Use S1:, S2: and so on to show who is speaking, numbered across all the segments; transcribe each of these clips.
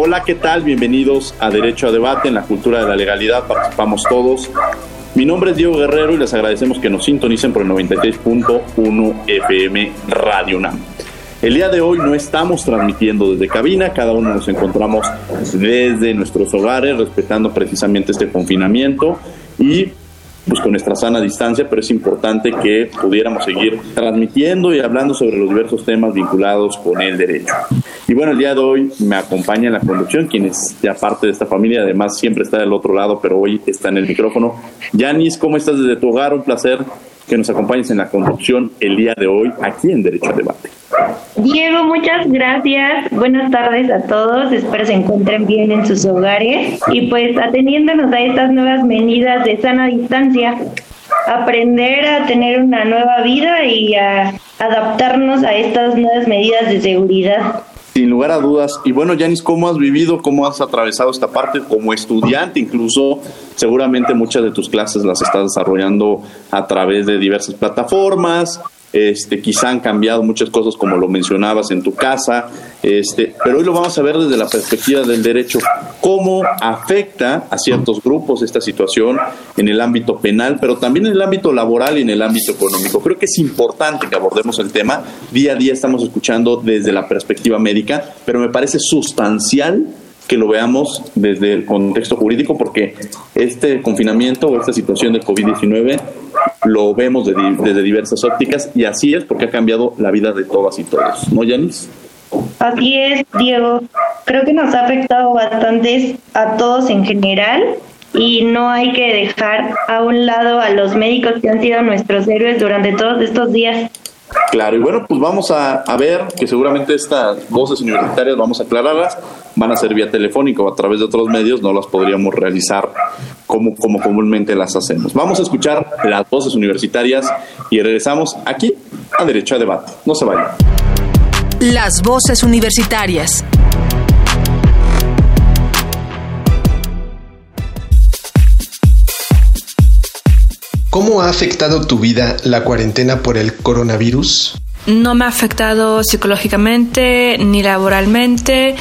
S1: Hola, ¿qué tal? Bienvenidos a Derecho a Debate en la cultura de la legalidad. Participamos todos. Mi nombre es Diego Guerrero y les agradecemos que nos sintonicen por el 96.1 FM Radio UNAM. El día de hoy no estamos transmitiendo desde cabina, cada uno nos encontramos desde nuestros hogares, respetando precisamente este confinamiento y pues con nuestra sana distancia, pero es importante que pudiéramos seguir transmitiendo y hablando sobre los diversos temas vinculados con el derecho. Y bueno, el día de hoy me acompaña en la conducción, quien es ya parte de esta familia, además siempre está del otro lado, pero hoy está en el micrófono. Yanis, ¿cómo estás desde tu hogar? Un placer que nos acompañes en la conducción el día de hoy aquí en Derecho a Debate.
S2: Diego, muchas gracias. Buenas tardes a todos. Espero se encuentren bien en sus hogares y pues ateniéndonos a estas nuevas medidas de sana distancia, aprender a tener una nueva vida y a adaptarnos a estas nuevas medidas de seguridad.
S1: Sin lugar a dudas. Y bueno, Yanis, ¿cómo has vivido, cómo has atravesado esta parte como estudiante? Incluso seguramente muchas de tus clases las estás desarrollando a través de diversas plataformas, este, quizá han cambiado muchas cosas como lo mencionabas en tu casa, este, pero hoy lo vamos a ver desde la perspectiva del derecho, cómo afecta a ciertos grupos esta situación en el ámbito penal, pero también en el ámbito laboral y en el ámbito económico. Creo que es importante que abordemos el tema, día a día estamos escuchando desde la perspectiva médica, pero me parece sustancial que lo veamos desde el contexto jurídico, porque este confinamiento o esta situación de COVID-19 lo vemos desde diversas ópticas y así es porque ha cambiado la vida de todas y todos, ¿no, Yanis?
S2: Así es, Diego. Creo que nos ha afectado bastante a todos en general y no hay que dejar a un lado a los médicos que han sido nuestros héroes durante todos estos días.
S1: Claro, y bueno, pues vamos a, ver que seguramente estas voces universitarias, vamos a aclararlas, van a ser vía telefónica o a través de otros medios, no las podríamos realizar como, como comúnmente las hacemos. Vamos a escuchar las voces universitarias y regresamos aquí a Derecho a Debate. No se vayan.
S3: Las voces universitarias.
S4: ¿Cómo ha afectado tu vida la cuarentena por el coronavirus?
S5: No me ha afectado psicológicamente ni laboralmente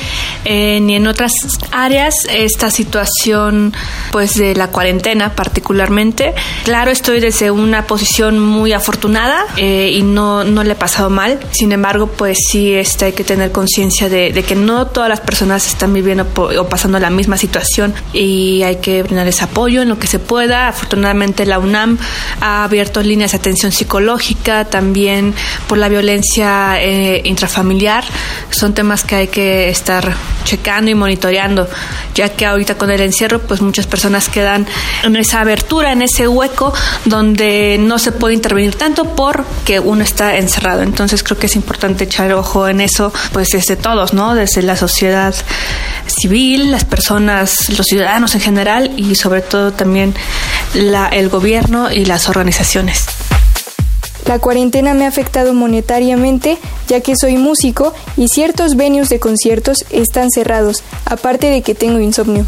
S5: eh, ni en otras áreas esta situación pues de la cuarentena particularmente. Claro estoy desde una posición muy afortunada eh, y no, no le he pasado mal. Sin embargo pues sí este, hay que tener conciencia de, que no todas las personas están viviendo o pasando la misma situación y hay que brindarles apoyo en lo que se pueda. Afortunadamente la UNAM ha abierto líneas de atención psicológica también por la violencia eh, intrafamiliar son temas que hay que estar checando y monitoreando, ya que ahorita con el encierro, pues muchas personas quedan en esa abertura, en ese hueco donde no se puede intervenir tanto porque uno está encerrado. Entonces creo que es importante echar ojo en eso, pues desde todos, ¿no? Desde la sociedad civil, las personas, los ciudadanos en general y sobre todo también la, el gobierno y las organizaciones.
S6: La cuarentena me ha afectado monetariamente ya que soy músico y ciertos venues de conciertos están cerrados, aparte de que tengo insomnio.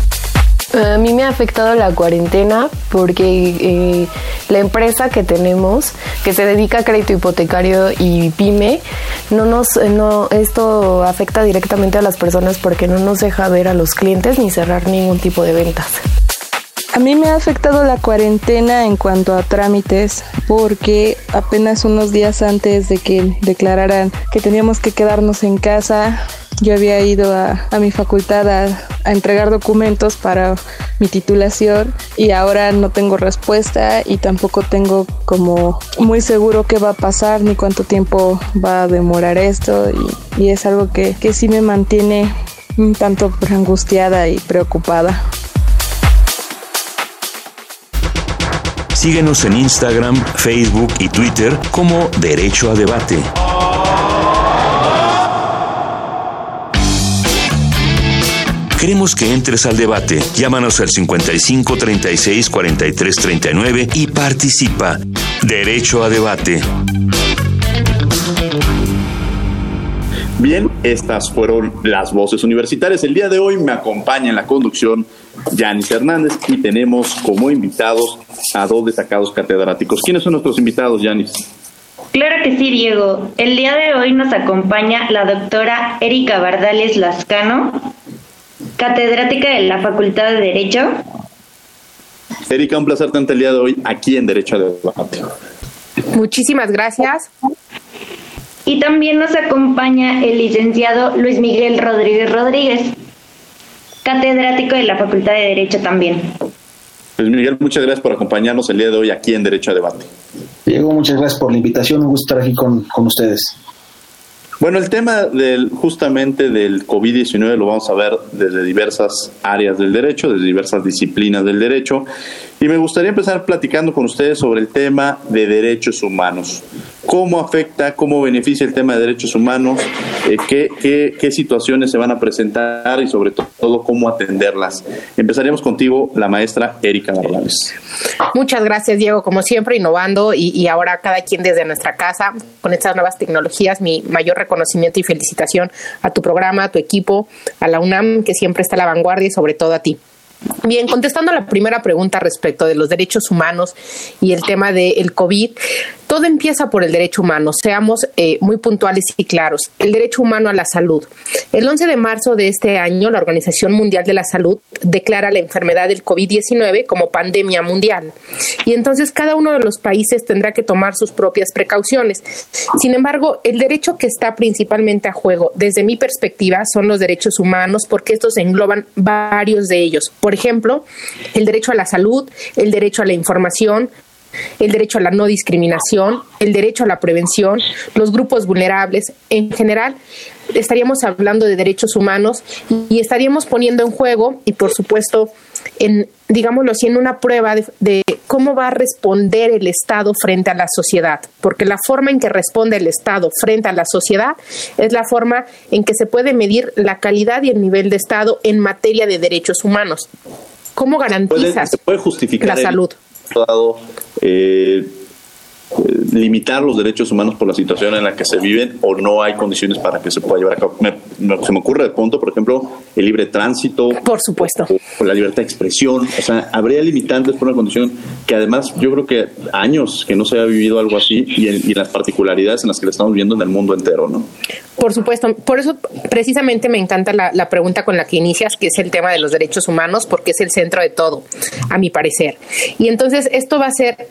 S7: A mí me ha afectado la cuarentena porque eh, la empresa que tenemos, que se dedica a crédito hipotecario y pyme, no nos, no, esto afecta directamente a las personas porque no nos deja ver a los clientes ni cerrar ningún tipo de ventas.
S8: A mí me ha afectado la cuarentena en cuanto a trámites porque apenas unos días antes de que declararan que teníamos que quedarnos en casa yo había ido a, mi facultad a, entregar documentos para mi titulación y ahora no tengo respuesta y tampoco tengo como muy seguro qué va a pasar ni cuánto tiempo va a demorar esto y, y es algo que, que sí me mantiene un tanto angustiada y preocupada.
S9: Síguenos en Instagram, Facebook y Twitter como Derecho a Debate. Queremos que entres al debate. Llámanos al 55 36 43 39 y participa. Derecho a debate.
S1: Bien, estas fueron las voces universitarias. El día de hoy me acompaña en la conducción Yanis Hernández y tenemos como invitados a dos destacados catedráticos. ¿Quiénes son nuestros invitados, Yanis?
S2: Claro que sí, Diego. El día de hoy nos acompaña la doctora Erika Bardales Lascano, catedrática de la Facultad de Derecho.
S1: Erika, un placer tenerte el día de hoy aquí en Derecho a Debate.
S10: Muchísimas gracias.
S2: Y también nos acompaña el licenciado Luis Miguel Rodríguez Rodríguez, catedrático de la Facultad de Derecho también.
S1: Luis Miguel, muchas gracias por acompañarnos el día de hoy aquí en Derecho a Debate.
S11: Diego, muchas gracias por la invitación, un gusto estar aquí con, con ustedes.
S1: Bueno, el tema del justamente del COVID-19 lo vamos a ver desde diversas áreas del derecho, desde diversas disciplinas del derecho, y me gustaría empezar platicando con ustedes sobre el tema de derechos humanos. ¿Cómo afecta, cómo beneficia el tema de derechos humanos? Eh, qué, qué, situaciones se van a presentar y sobre todo cómo atenderlas? Empezaríamos contigo, la maestra Erika Barrales.
S10: Muchas gracias, Diego, como siempre, innovando y ahora cada quien desde nuestra casa con estas nuevas tecnologías. Mi mayor reconocimiento y felicitación a tu programa, a tu equipo, a la UNAM, que siempre está a la vanguardia y sobre todo a ti. Bien, contestando a la primera pregunta respecto de los derechos humanos y el tema del COVID, todo empieza por el derecho humano, seamos eh, muy puntuales y claros. El derecho humano a la salud. El 11 de marzo de este año, la Organización Mundial de la Salud declara la enfermedad del COVID-19 como pandemia mundial. Y entonces cada uno de los países tendrá que tomar sus propias precauciones. Sin embargo, el derecho que está principalmente a juego, desde mi perspectiva, son los derechos humanos porque estos engloban varios de ellos. Ejemplo, el derecho a la salud, el derecho a la información, el derecho a la no discriminación, el derecho a la prevención, los grupos vulnerables. En general, estaríamos hablando de derechos humanos y estaríamos poniendo en juego y, por supuesto, en, digámoslo así, en una prueba de, de, cómo va a responder el Estado frente a la sociedad, porque la forma en que responde el Estado frente a la sociedad es la forma en que se puede medir la calidad y el nivel de Estado en materia de derechos humanos. ¿Cómo garantizas la salud?
S1: eh, limitar los derechos humanos por la situación en la que se viven o no hay condiciones para que se pueda llevar a cabo. se me ocurre de pronto, por ejemplo, el libre tránsito.
S10: Por supuesto.
S1: O, la libertad de expresión. O sea, habría limitantes por una condición que además yo creo que años que no se haya vivido algo así y, en, las particularidades en las que lo estamos viendo en el mundo entero, ¿no?
S10: Por supuesto. Por eso precisamente me encanta la, la pregunta con la que inicias, que es el tema de los derechos humanos, porque es el centro de todo, a mi parecer. Y entonces esto va a ser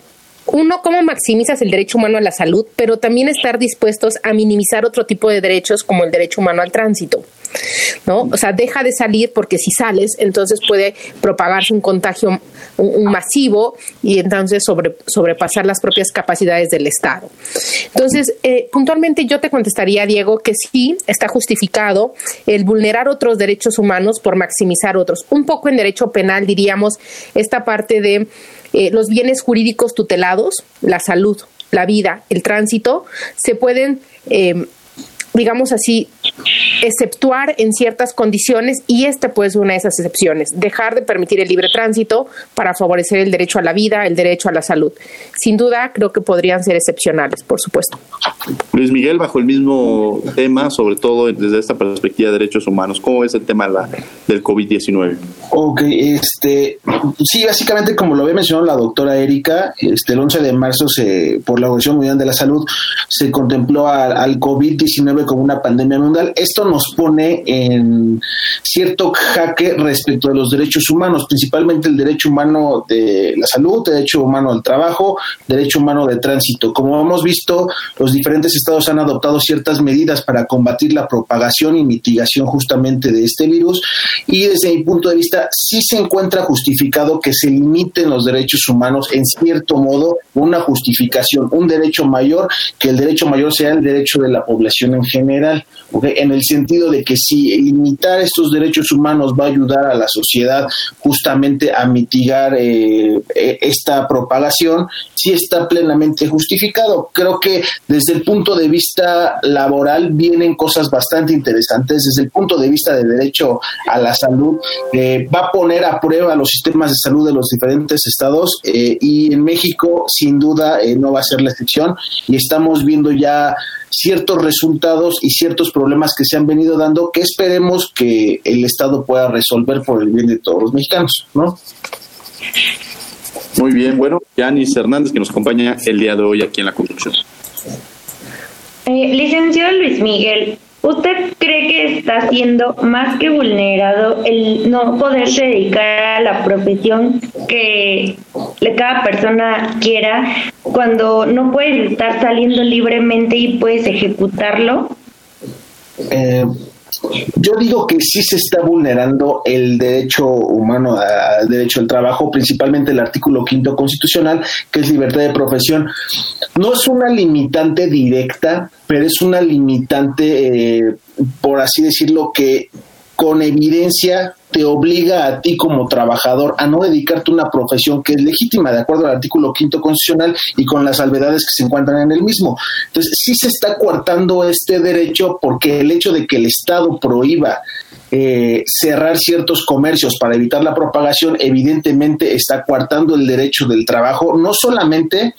S10: uno, cómo maximizas el derecho humano a la salud, pero también estar dispuestos a minimizar otro tipo de derechos como el derecho humano al tránsito. ¿No? O sea, deja de salir porque si sales, entonces puede propagarse un contagio masivo y entonces sobre, sobrepasar las propias capacidades del Estado. Entonces, eh, puntualmente yo te contestaría, Diego, que sí está justificado el vulnerar otros derechos humanos por maximizar otros. Un poco en derecho penal diríamos esta parte de eh, los bienes jurídicos tutelados, la salud, la vida, el tránsito, se pueden eh, digamos así, exceptuar en ciertas condiciones y esta puede ser una de esas excepciones, dejar de permitir el libre tránsito para favorecer el derecho a la vida, el derecho a la salud. Sin duda, creo que podrían ser excepcionales, por supuesto.
S1: Luis Miguel, bajo el mismo tema, sobre todo desde esta perspectiva de derechos humanos, ¿cómo es el tema la, del COVID-19?
S11: Ok, este, sí, básicamente como lo había mencionado la doctora Erika, este, el 11 de marzo se, por la Organización Mundial de la Salud se contempló al, al COVID-19 como una pandemia mundial. Esto nos pone en cierto jaque respecto a los derechos humanos, principalmente el derecho humano de la salud, derecho humano al trabajo, derecho humano de tránsito. Como hemos visto, los diferentes estados han adoptado ciertas medidas para combatir la propagación y mitigación justamente de este virus y desde mi punto de vista sí se encuentra justificado que se limiten los derechos humanos en cierto modo, una justificación, un derecho mayor, que el derecho mayor sea el derecho de la población en general, en el de que si limitar estos derechos humanos va a ayudar a la sociedad justamente a mitigar eh, e, esta propagación, sí está plenamente justificado. Creo que desde el punto de vista laboral vienen cosas bastante interesantes, desde el punto de vista del derecho a la salud, eh, va a poner a prueba los sistemas de salud de los diferentes estados eh, y en México sin duda eh, no va a ser la excepción y estamos viendo ya ciertos resultados y ciertos problemas que se han venido dando que esperemos que el Estado pueda resolver por el bien de todos los mexicanos, ¿no?
S1: Muy bien, bueno, Yanis Hernández que nos acompaña el día de hoy aquí en la construcción.
S2: Eh, licenciado Luis Miguel, ¿usted cree que está siendo más que vulnerado el no poderse dedicar a la profesión que cada persona quiera cuando no puedes estar saliendo libremente y puedes ejecutarlo?
S11: Eh, yo digo que sí se está vulnerando el derecho humano al derecho al trabajo, principalmente el artículo quinto constitucional, que es libertad de profesión. No es una limitante directa, pero es una limitante, eh, por así decirlo, que con evidencia te obliga a ti como trabajador a no dedicarte a una profesión que es legítima, de acuerdo al artículo quinto constitucional y con las salvedades que se encuentran en el mismo. Entonces, sí se está coartando este derecho porque el hecho de que el Estado prohíba eh, cerrar ciertos comercios para evitar la propagación, evidentemente está coartando el derecho del trabajo, no solamente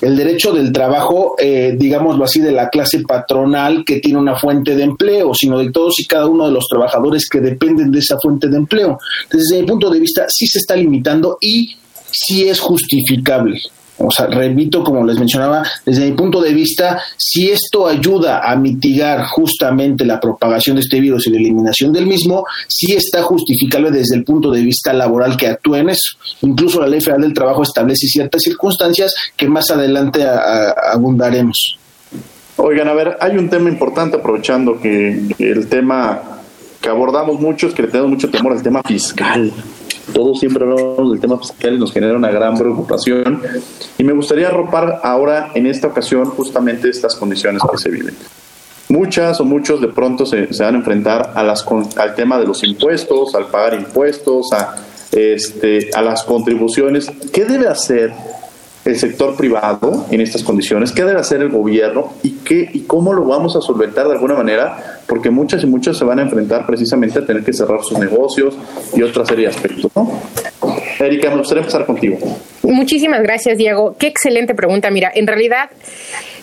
S11: el derecho del trabajo, eh, digámoslo así, de la clase patronal que tiene una fuente de empleo, sino de todos y cada uno de los trabajadores que dependen de esa fuente de empleo. Desde mi punto de vista, sí se está limitando y sí es justificable. O sea, repito, como les mencionaba, desde mi punto de vista, si esto ayuda a mitigar justamente la propagación de este virus y la eliminación del mismo, sí está justificable desde el punto de vista laboral que actúe en eso. Incluso la Ley Federal del Trabajo establece ciertas circunstancias que más adelante abundaremos.
S1: Oigan, a ver, hay un tema importante aprovechando que el tema que abordamos mucho que le tenemos mucho temor al tema fiscal todos siempre hablamos del tema fiscal y nos genera una gran preocupación. Y me gustaría arropar ahora, en esta ocasión, justamente estas condiciones que se viven. Muchas o muchos de pronto se, van a enfrentar a las, al tema de los impuestos, al pagar impuestos, a, este, a las contribuciones. ¿Qué debe hacer el sector privado en estas condiciones? ¿Qué debe hacer el gobierno? ¿Y, qué, y cómo lo vamos a solventar de alguna manera? Porque muchas y muchas se van a enfrentar precisamente a tener que cerrar sus negocios y otra serie de aspectos. ¿no? Erika, me gustaría empezar contigo.
S10: Muchísimas gracias, Diego. Qué excelente pregunta. Mira, en realidad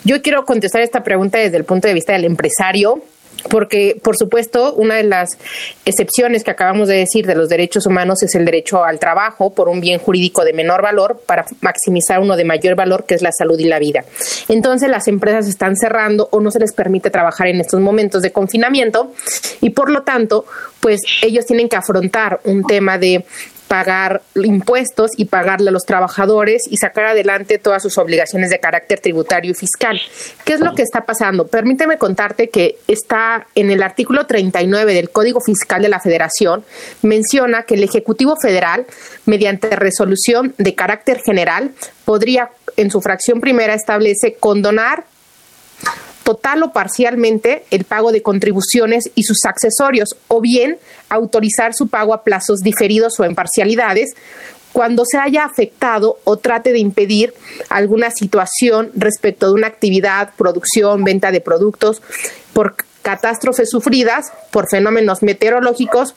S10: yo quiero contestar esta pregunta desde el punto de vista del empresario porque, por supuesto, una de las excepciones que acabamos de decir de los derechos humanos es el derecho al trabajo por un bien jurídico de menor valor para maximizar uno de mayor valor, que es la salud y la vida. Entonces, las empresas están cerrando o no se les permite trabajar en estos momentos de confinamiento y, por lo tanto, pues ellos tienen que afrontar un tema de pagar impuestos y pagarle a los trabajadores y sacar adelante todas sus obligaciones de carácter tributario y fiscal. ¿Qué es lo que está pasando? Permíteme contarte que está en el artículo 39 del Código Fiscal de la Federación, menciona que el Ejecutivo Federal, mediante resolución de carácter general, podría, en su fracción primera, establece condonar total o parcialmente el pago de contribuciones y sus accesorios, o bien autorizar su pago a plazos diferidos o en parcialidades cuando se haya afectado o trate de impedir alguna situación respecto de una actividad, producción, venta de productos por catástrofes sufridas por fenómenos meteorológicos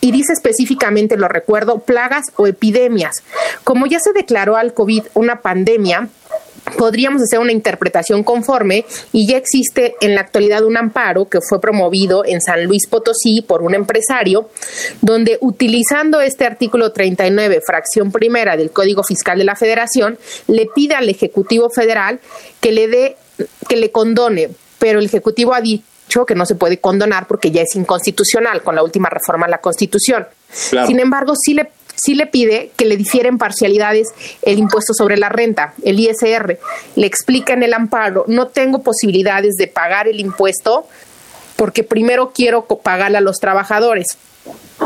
S10: y dice específicamente, lo recuerdo, plagas o epidemias. Como ya se declaró al COVID una pandemia, podríamos hacer una interpretación conforme y ya existe en la actualidad un amparo que fue promovido en San Luis Potosí por un empresario, donde utilizando este artículo 39, fracción primera del Código Fiscal de la Federación, le pide al Ejecutivo Federal que le dé, que le condone, pero el Ejecutivo que no se puede condonar porque ya es inconstitucional con la última reforma a la Constitución. Sin embargo, sí le sí le pide que le difieren parcialidades el impuesto sobre la renta, el ISR. Le explica en el amparo, no tengo posibilidades de pagar el impuesto porque primero quiero pagarle a los trabajadores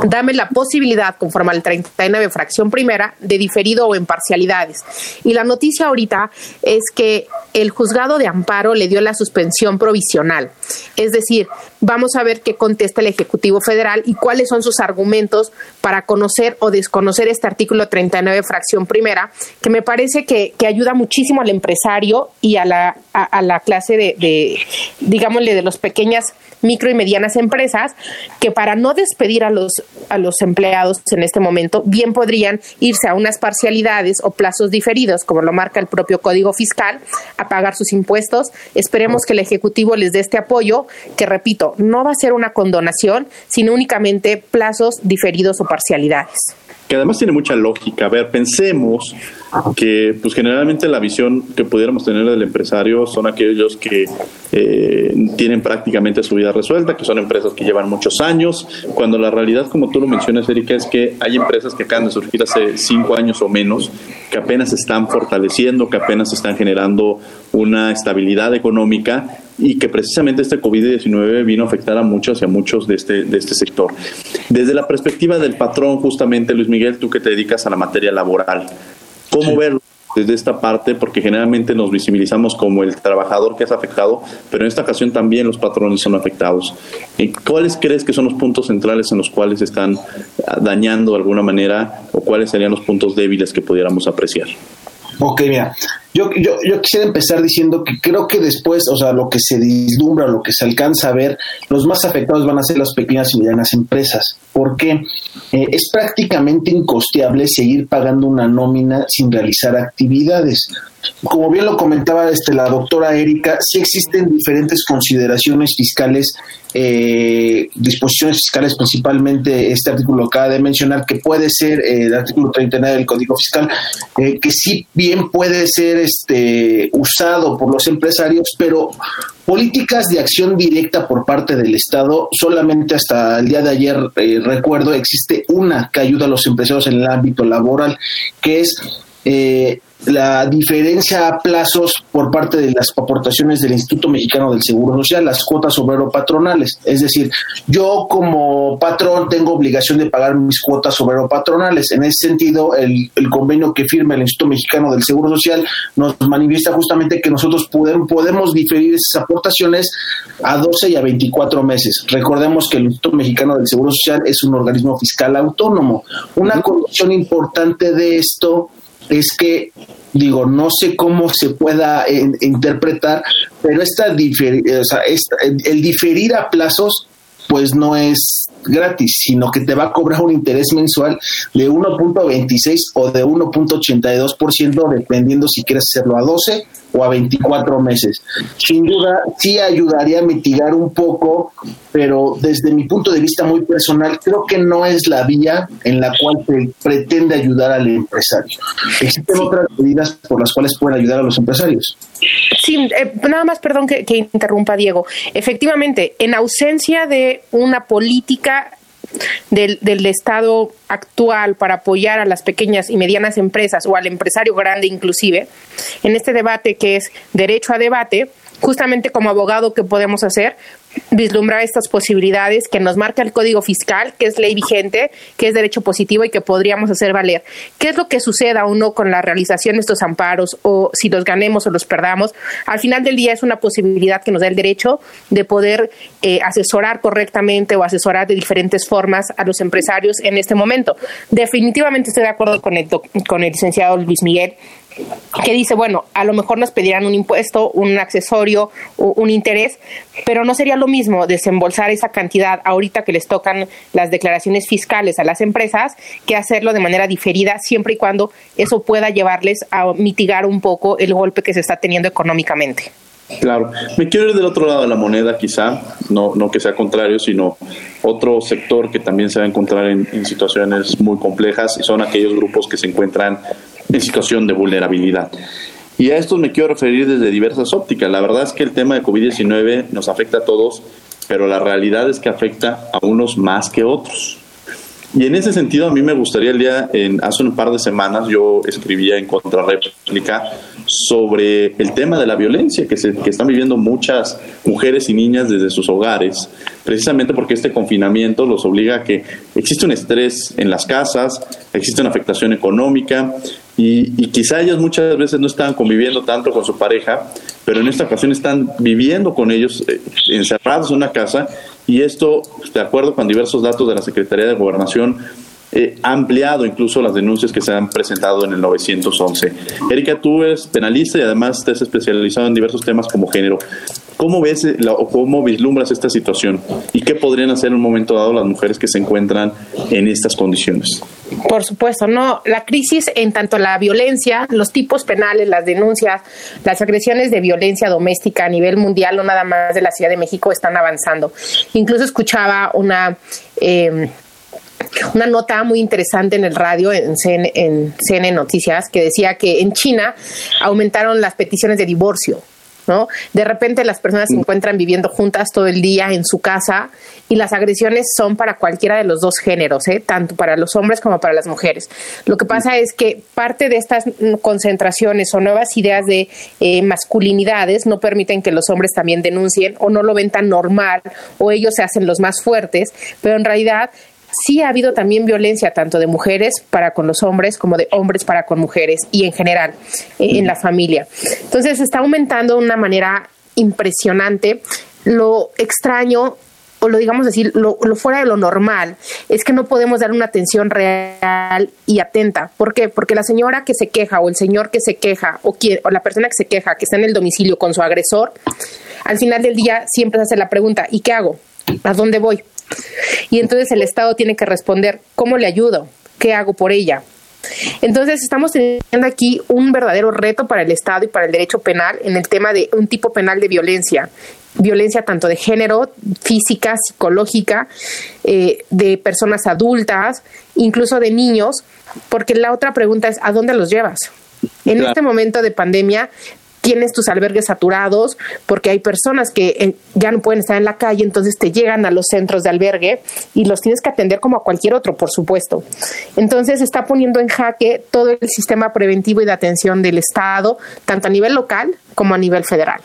S10: dame la posibilidad, conforme al 39 fracción primera, de diferido o en parcialidades. Y la noticia ahorita es que el juzgado de amparo le dio la suspensión provisional. Es decir, vamos a ver qué contesta el Ejecutivo Federal y cuáles son sus argumentos para conocer o desconocer este artículo 39 fracción primera, que me parece que, ayuda muchísimo al empresario y a la, a, la clase de, de, digámosle, de los pequeñas micro y medianas empresas, que para no despedir a los a los empleados en este momento, bien podrían irse a unas parcialidades o plazos diferidos, como lo marca el propio Código Fiscal, a pagar sus impuestos. Esperemos que el Ejecutivo les dé este apoyo, que repito, no va a ser una condonación, sino únicamente plazos diferidos o parcialidades
S1: que además tiene mucha lógica. A ver, pensemos que pues generalmente la visión que pudiéramos tener del empresario son aquellos que eh, tienen prácticamente su vida resuelta, que son empresas que llevan muchos años, cuando la realidad, como tú lo mencionas, Erika, es que hay empresas que acaban de surgir hace cinco años o menos, que apenas están fortaleciendo, que apenas están generando una estabilidad económica y que precisamente este COVID-19 vino a afectar a muchos y a muchos de este, de este sector. Desde la perspectiva del patrón, justamente, Luis Miguel, tú que te dedicas a la materia laboral, ¿cómo verlo? desde esta parte, porque generalmente nos visibilizamos como el trabajador que es afectado, pero en esta ocasión también los patrones son afectados. ¿Cuáles crees que son los puntos centrales en los cuales están dañando de alguna manera o cuáles serían los puntos débiles que pudiéramos apreciar?
S11: Ok, mira, yo, yo, yo, quisiera empezar diciendo que creo que después, o sea, lo que se vislumbra, lo que se alcanza a ver, los más afectados van a ser las pequeñas y medianas empresas, porque eh, es prácticamente incosteable seguir pagando una nómina sin realizar actividades. Como bien lo comentaba este, la doctora Erika, sí existen diferentes consideraciones fiscales, eh, disposiciones fiscales, principalmente este artículo que acaba de mencionar, que puede ser eh, el artículo 39 del Código Fiscal, que sí bien puede ser este, usado por los empresarios, pero políticas de acción directa por parte del Estado, solamente hasta el día de ayer, eh, recuerdo, existe una que ayuda a los empresarios en el ámbito laboral, que es eh, la diferencia a plazos por parte de las aportaciones del Instituto Mexicano del Seguro Social, las cuotas obrero-patronales. Es decir, yo como patrón tengo obligación de pagar mis cuotas obrero-patronales. En ese sentido, el, convenio que firma el Instituto Mexicano del Seguro Social nos manifiesta justamente que nosotros podemos, podemos diferir esas aportaciones a 12 y a 24 meses. Recordemos que el Instituto Mexicano del Seguro Social es un organismo fiscal autónomo. Una condición importante de esto es que digo, no sé cómo se pueda eh, interpretar, pero esta, o sea, el diferir a plazos pues no es gratis, sino que te va a cobrar un interés mensual de 1.26 o de 1.82%, dependiendo si quieres hacerlo a 12 o a 24 meses. Sin duda, sí ayudaría a mitigar un poco, pero desde mi punto de vista muy personal, creo que no es la vía en la cual se pretende ayudar al empresario. Existen otras medidas por las cuales pueden ayudar a los empresarios.
S10: Sí, eh, nada más, perdón que, que interrumpa, Diego. Efectivamente, en ausencia de una política del, del, Estado actual para apoyar a las pequeñas y medianas empresas o al empresario grande inclusive, en este debate que es derecho a debate, justamente como abogado, ¿qué podemos hacer? Vislumbrar estas posibilidades que nos marca el Código Fiscal, que es ley vigente, que es derecho positivo y que podríamos hacer valer. ¿Qué es lo que suceda o no con la realización de estos amparos o si los ganemos o los perdamos? Al final del día es una posibilidad que nos da el derecho de poder eh, asesorar correctamente o asesorar de diferentes formas a los empresarios en este momento. Definitivamente estoy de acuerdo con el, con el licenciado Luis Miguel que dice, bueno, a lo mejor nos pedirán un impuesto, un accesorio, un interés, pero no sería lo mismo desembolsar esa cantidad ahorita que les tocan las declaraciones fiscales a las empresas que hacerlo de manera diferida siempre y cuando eso pueda llevarles a mitigar un poco el golpe que se está teniendo económicamente.
S1: Claro, me quiero ir del otro lado de la moneda quizá, no, no que sea contrario, sino otro sector que también se va a encontrar en, en situaciones muy complejas y son aquellos grupos que se encuentran en situación de vulnerabilidad. Y a estos me quiero referir desde diversas ópticas. La verdad es que el tema de COVID-19 nos afecta a todos pero la realidad es que afecta a unos más que otros. Y en ese sentido, a mí me gustaría el día, en, hace un par de semanas, yo escribía en Contrarréplica sobre el tema de la violencia que, se, que están viviendo muchas mujeres y niñas desde sus hogares, precisamente porque este confinamiento los obliga a que existe un estrés en las casas, existe una afectación económica y, y quizá ellas muchas veces no están conviviendo tanto con su pareja, pero en esta ocasión están viviendo con ellos eh, encerrados en una casa y esto, de acuerdo con diversos datos de la Secretaría de Gobernación, eh, ampliado incluso las denuncias que se han presentado en el 911. Erika, tú eres penalista y además te has especializado en diversos temas como género. ¿Cómo ves eh, o cómo vislumbras esta situación y qué podrían hacer en un momento dado las mujeres que se encuentran en estas condiciones?
S10: Por supuesto, no. La crisis en tanto la violencia, los tipos penales, las denuncias, las agresiones de violencia doméstica a nivel mundial, no nada más de la Ciudad de México, están avanzando. Incluso escuchaba una eh, una nota muy interesante en el radio, en CN, en Noticias, que decía que en China aumentaron las peticiones de divorcio. ¿No? De repente las personas se encuentran viviendo juntas todo el día en su casa y las agresiones son para cualquiera de los dos géneros, ¿eh? tanto para los hombres como para las mujeres. Lo que pasa es que parte de estas concentraciones o nuevas ideas de eh, masculinidades no permiten que los hombres también denuncien o no lo ven tan normal o ellos se hacen los más fuertes, pero en realidad sí ha habido también violencia tanto de mujeres para con los hombres como de hombres para con mujeres y en general eh, en la familia. Entonces está aumentando de una manera impresionante. Lo extraño o lo digamos decir, lo, fuera de lo normal, es que no podemos dar una atención real y atenta. ¿Por qué? Porque la señora que se queja o el señor que se queja o, o la persona que se queja que está en el domicilio con su agresor, al final del día siempre se hace la pregunta, ¿y qué hago? ¿A dónde voy? Y entonces el Estado tiene que responder, ¿cómo le ayudo? ¿Qué hago por ella? Entonces estamos teniendo aquí un verdadero reto para el Estado y para el derecho penal en el tema de un tipo penal de violencia. Violencia tanto de género, física, psicológica, eh, de personas adultas, incluso de niños, porque la otra pregunta es, ¿a dónde los llevas? En este momento de pandemia tienes tus albergues saturados porque hay personas que eh, ya no pueden estar en la calle, entonces te llegan a los centros de albergue y los tienes que atender como a cualquier otro, por supuesto. Entonces está poniendo en jaque todo el sistema preventivo y de atención del Estado, tanto a nivel local como a nivel federal.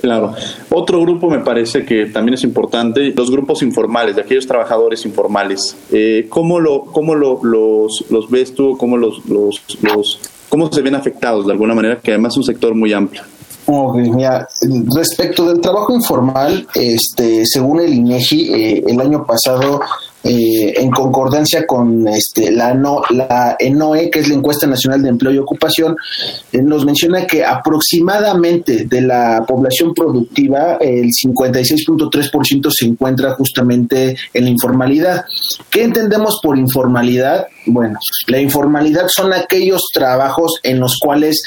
S1: Claro. Otro grupo me parece que también es importante, los grupos informales, de aquellos trabajadores informales. Eh, ¿Cómo, lo, cómo lo, los, los ves tú? ¿Cómo los, los, los cómo se ven afectados de alguna manera, que además es un sector muy amplio.
S11: respecto del trabajo informal, este, según el INEGI, eh, el año pasado eh, en concordancia con este, la, no, ENOE, que es la Encuesta Nacional de Empleo y Ocupación, eh, nos menciona que aproximadamente de la población productiva, el 56.3% se encuentra justamente en la informalidad. ¿Qué entendemos por informalidad? Bueno, la informalidad son aquellos trabajos en los cuales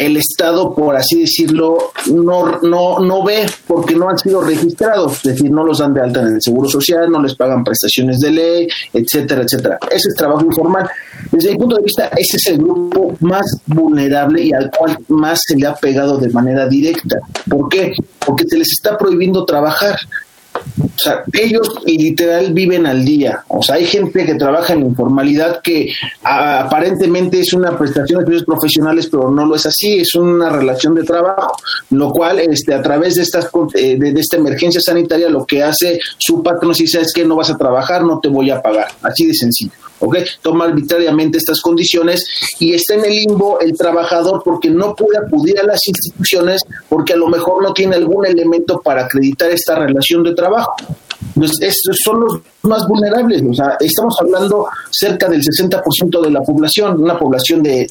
S11: el Estado, por así decirlo, no, no, no ve porque no han sido registrados, es decir, no los dan de alta en el Seguro Social, no les pagan prestaciones de ley, etcétera, etcétera. Ese es trabajo informal. Desde mi punto de vista, ese es el grupo más vulnerable y al cual más se le ha pegado de manera directa. ¿Por qué? Porque se les está prohibiendo trabajar. O sea, ellos literal viven al día. O sea, hay gente que trabaja en informalidad que aparentemente es una prestación de servicios profesionales, pero no lo es así, es una relación de trabajo, lo cual este, a través de, estas, eh, de, esta emergencia sanitaria lo que hace su patrón dice es que no vas a trabajar, no te voy a pagar. Así de sencillo. ¿ok? Toma arbitrariamente estas condiciones y está en el limbo el trabajador porque no puede acudir a las instituciones porque a lo mejor no tiene algún elemento para acreditar esta relación de trabajo. Pues estos son los más vulnerables, o sea, estamos hablando cerca del 60% de la población, una población de,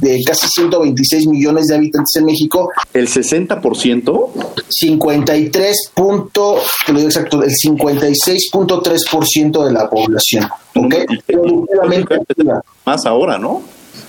S11: de casi 126 millones de habitantes en México.
S1: ¿El 60%?
S11: 53. Punto, lo digo exacto, el 56.3% de la población. ¿Ok? Productivamente.
S1: Más ahora, ¿no?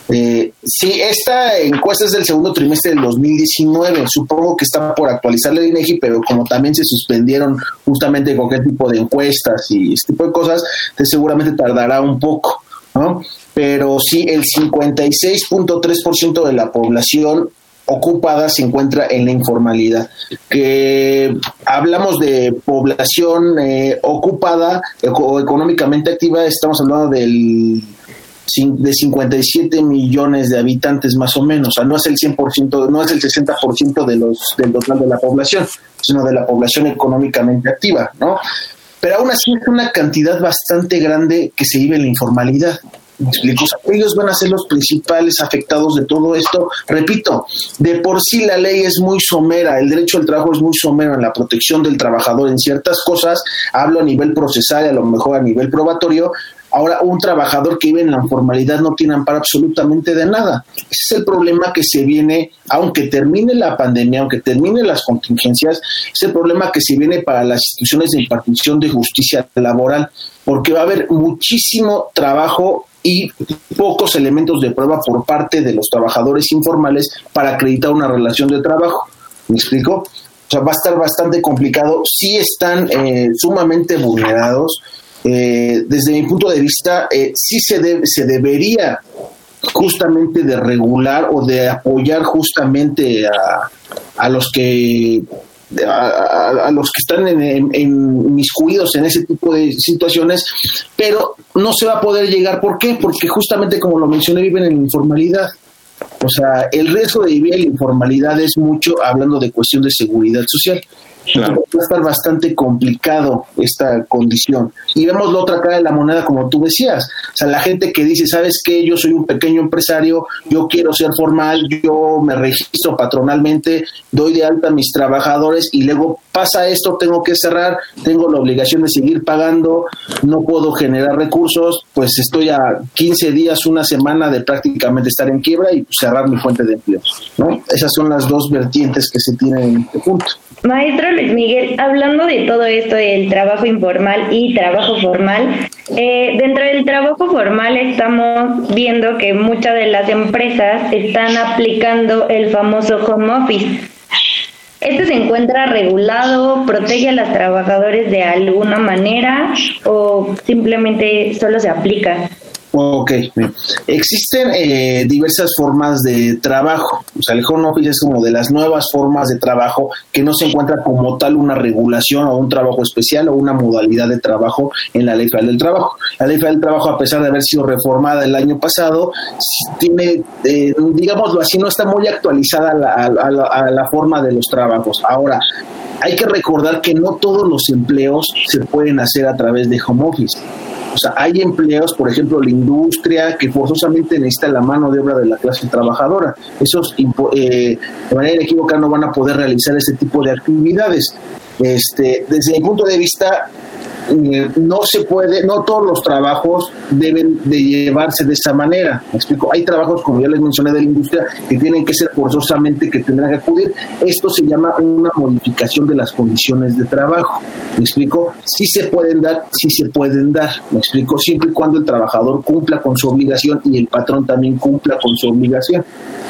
S11: Eh, sí, esta encuesta es del segundo trimestre del 2019. Supongo que está por actualizar la INEGI, pero como también se suspendieron justamente cualquier tipo de encuestas y este tipo de cosas, seguramente tardará un poco, ¿no? Pero sí, el 56.3% de la población ocupada se encuentra en la informalidad. Que hablamos de población eh, ocupada o económicamente activa, estamos hablando del de 57 millones de habitantes más o menos, o sea, no es el 100%, no es el 60% de los, del total de la población, sino de la población económicamente activa, ¿no? Pero aún así es una cantidad bastante grande que se vive en la informalidad. Ellos van a ser los principales afectados de todo esto. Repito, de por sí la ley es muy somera, el derecho al trabajo es muy somero en la protección del trabajador en ciertas cosas, hablo a nivel procesal, a lo mejor a nivel probatorio, Ahora, un trabajador que vive en la informalidad no tiene amparo absolutamente de nada. Ese es el problema que se viene, aunque termine la pandemia, aunque termine las contingencias, es el problema que se viene para las instituciones de impartición de justicia laboral, porque va a haber muchísimo trabajo y pocos elementos de prueba por parte de los trabajadores informales para acreditar una relación de trabajo. ¿Me explico? O sea, va a estar bastante complicado. Sí están eh, sumamente vulnerados eh, desde mi punto de vista, eh, sí se, se debería justamente de regular o de apoyar justamente a, a los que a, los que están en, en, en ese tipo de situaciones, pero no se va a poder llegar. ¿Por qué? Porque justamente como lo mencioné, viven en informalidad. O sea, el riesgo de vivir en informalidad es mucho hablando de cuestión de seguridad social. Va a estar bastante complicado esta condición. Y vemos la otra cara de la moneda, como tú decías. O sea, la gente que dice, ¿sabes qué? Yo soy un pequeño empresario, yo quiero ser formal, yo me registro patronalmente, doy de alta a mis trabajadores y luego pasa esto, tengo que cerrar, tengo la obligación de seguir pagando, no puedo generar recursos, pues estoy a 15 días, una semana de prácticamente estar en quiebra y cerrar mi fuente de empleo. ¿no? Esas son las dos vertientes que se tienen en este punto.
S2: Maestro Luis Miguel, hablando de todo esto del trabajo informal y trabajo formal, eh, dentro del trabajo formal estamos viendo que muchas de las empresas están aplicando el famoso home office. ¿Este se encuentra regulado, protege a los trabajadores de alguna manera o simplemente solo se aplica?
S11: Ok, existen eh, diversas formas de trabajo. O sea, el home office es como de las nuevas formas de trabajo que no se encuentra como tal una regulación o un trabajo especial o una modalidad de trabajo en la Ley Federal del Trabajo. La Ley Federal del Trabajo, a pesar de haber sido reformada el año pasado, tiene, eh, digámoslo así, no está muy actualizada a la forma de los trabajos. Ahora, hay que recordar que no todos los empleos se pueden hacer a través de home office. O sea, hay empleos, por ejemplo, la industria, que forzosamente necesita la mano de obra de la clase trabajadora. Esos, eh, de manera inequívoca, no van a poder realizar ese tipo de actividades. Este, desde mi punto de vista, eh, no se puede, no todos los trabajos deben de llevarse de esa manera. Me explico, hay trabajos, como ya les mencioné, de la industria que tienen que ser forzosamente que tendrán que acudir. Esto se llama una modificación de las condiciones de trabajo. Me explico, sí se pueden dar, sí se pueden dar. Me explico, siempre y cuando el trabajador cumpla con su obligación y el patrón también cumpla con su obligación.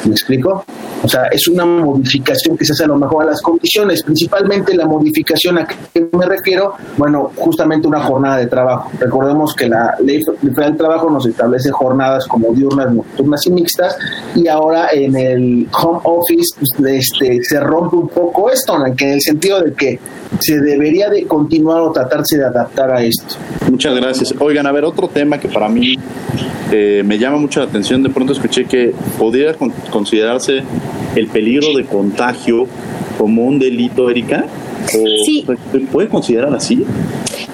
S11: ¿Me explico? O sea, es una modificación que se hace a lo mejor a las condiciones, principalmente la modificación a que me refiero, bueno, justamente una jornada de trabajo. Recordemos que la ley federal del trabajo nos establece jornadas como diurnas, nocturnas y mixtas, y ahora en el home office pues, este, se rompe un poco esto, en el sentido de que se debería de continuar o tratarse de adaptar a esto.
S1: Muchas gracias. Oigan, a ver, otro tema que para mí eh, me llama mucho la atención, de pronto escuché que podría considerarse el peligro de contagio como un delito, Erika.
S10: sí.
S1: ¿Se puede considerar así?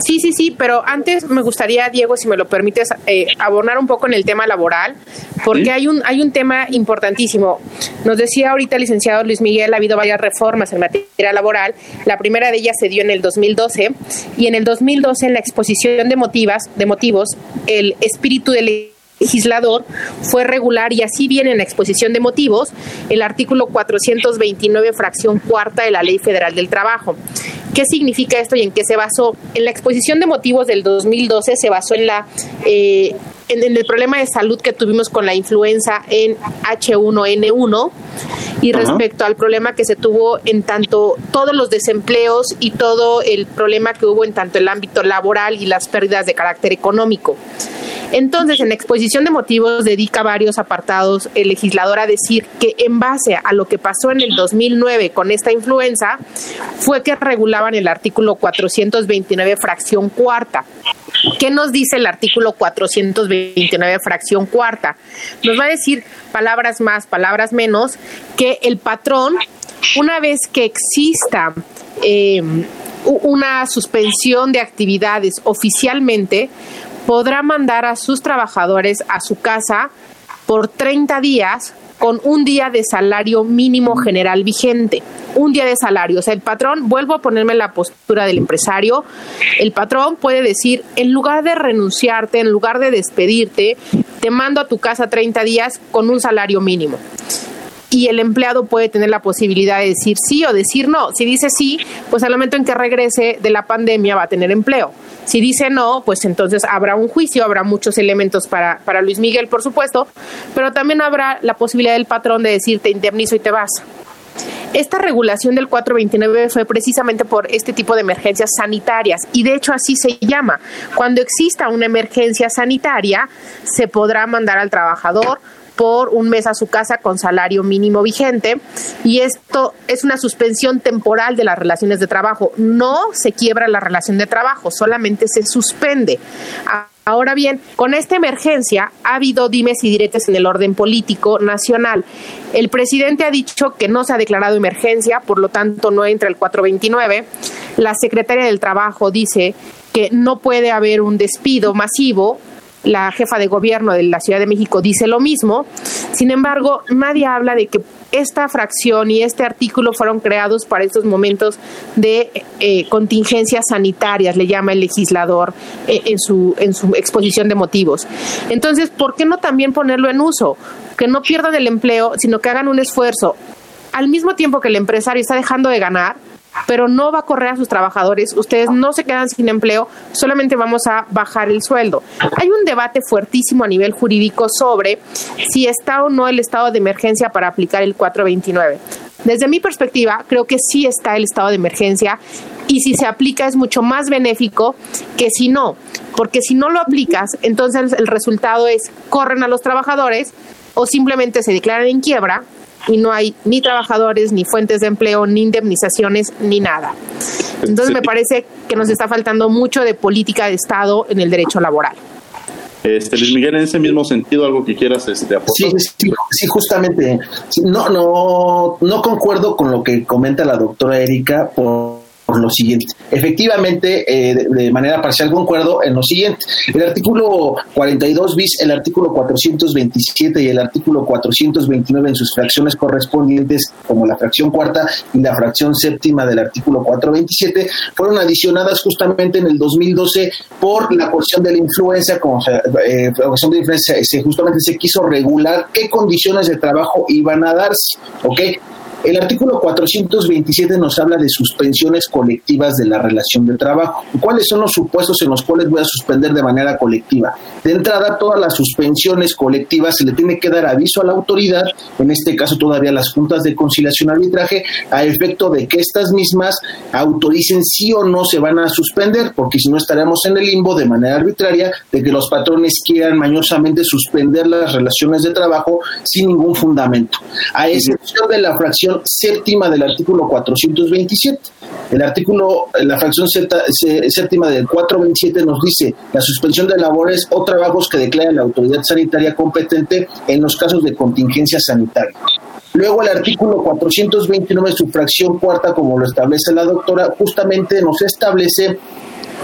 S10: Sí, sí, sí, pero antes me gustaría, Diego, si me lo permites, eh, abonar un poco en el tema laboral, porque hay, un, hay un tema importantísimo. Nos decía ahorita el licenciado Luis Miguel, ha habido varias reformas en materia laboral. La primera de ellas se dio en el 2012 y en el 2012 en la exposición de, motivas, de motivos, el espíritu del legislador fue regular y así viene en la exposición de motivos el artículo 429 fracción cuarta de la Ley Federal del Trabajo. ¿Qué significa esto y en qué se basó? En la exposición de motivos del 2012 se basó en la eh, en, el problema de salud que tuvimos con la influenza en H1N1 y respecto al problema que se tuvo en tanto todos los desempleos y todo el problema que hubo en tanto el ámbito laboral y las pérdidas de carácter económico. Entonces, en la exposición de motivos dedica varios apartados el legislador a decir que en base a lo que pasó en el 2009 con esta influenza, fue que regulaban el artículo 429 fracción cuarta. ¿Qué nos dice el artículo 429 fracción cuarta? Nos va a decir palabras más, palabras menos, que el patrón, una vez que exista eh, una suspensión de actividades oficialmente, podrá mandar a sus trabajadores a su casa por 30 días con un día de salario mínimo general vigente. Un día de salario. O sea, el patrón, vuelvo a ponerme la postura del empresario, el patrón puede decir, en lugar de renunciarte, en lugar de despedirte, te mando a tu casa 30 días con un salario mínimo y el empleado puede tener la posibilidad de decir sí o decir no. Si dice sí, pues al momento en que regrese de la pandemia va a tener empleo. Si dice no, pues entonces habrá un juicio, habrá muchos elementos para, para Luis Miguel, por supuesto, pero también habrá la posibilidad del patrón de decir te indemnizo y te vas. Esta regulación del 429 fue precisamente por este tipo de emergencias sanitarias y de hecho así se llama. Cuando exista una emergencia sanitaria, se podrá mandar al trabajador por un mes a su casa con salario mínimo vigente y esto es una suspensión temporal de las relaciones de trabajo. No se quiebra la relación de trabajo, solamente se suspende. Ahora bien, con esta emergencia ha habido dimes y diretes en el orden político nacional. El presidente ha dicho que no se ha declarado emergencia, por lo tanto no entra el 429. La secretaria del Trabajo dice que no puede haber un despido masivo la jefa de gobierno de la Ciudad de México dice lo mismo. Sin embargo, nadie habla de que esta fracción y este artículo fueron creados para estos momentos de eh, contingencias sanitarias, le llama el legislador eh, en, su, en su exposición de motivos. Entonces, ¿por qué no también ponerlo en uso? Que no pierdan el empleo, sino que hagan un esfuerzo. Al mismo tiempo que el empresario está dejando de ganar, pero no va a correr a sus trabajadores, ustedes no se quedan sin empleo, solamente vamos a bajar el sueldo. Hay un debate fuertísimo a nivel jurídico sobre si está o no el estado de emergencia para aplicar el 429. Desde mi perspectiva, creo que sí está el estado de emergencia y si se aplica es mucho más benéfico que si no, porque si no lo aplicas, entonces el resultado es corren a los trabajadores o simplemente se declaran en quiebra y no hay ni trabajadores, ni fuentes de empleo, ni indemnizaciones, ni nada. Entonces me parece que nos está faltando mucho de política de Estado en el derecho laboral.
S1: Este, Luis Miguel, en ese mismo sentido, algo que quieras este,
S11: aportar. Sí, sí, justamente. No, no, no concuerdo con lo que comenta la doctora Erika por lo siguiente. Efectivamente, eh, de, manera parcial concuerdo en lo siguiente. El artículo 42 bis, el artículo 427 y el artículo 429 en sus fracciones correspondientes, como la fracción cuarta y la fracción séptima del artículo 427, fueron adicionadas justamente en el 2012 por la porción de la influencia, como se, eh, de influencia, se, justamente se quiso regular qué condiciones de trabajo iban a darse, ¿ok? El artículo 427 nos habla de suspensiones colectivas de la relación de trabajo. ¿Cuáles son los supuestos en los cuales voy a suspender de manera colectiva? De entrada, todas las suspensiones colectivas se le tiene que dar aviso a la autoridad, en este caso todavía las juntas de conciliación arbitraje, a efecto de que estas mismas autoricen sí o no se van a suspender, porque si no estaremos en el limbo de manera arbitraria de que los patrones quieran mañosamente suspender las relaciones de trabajo sin ningún fundamento. A excepción de la fracción séptima del artículo 427. El artículo, la fracción séptima del 427 nos dice la suspensión de labores o trabajos que declara la autoridad sanitaria competente en los casos de contingencia sanitaria. Luego el artículo 429, su fracción cuarta, como lo establece la doctora, justamente nos establece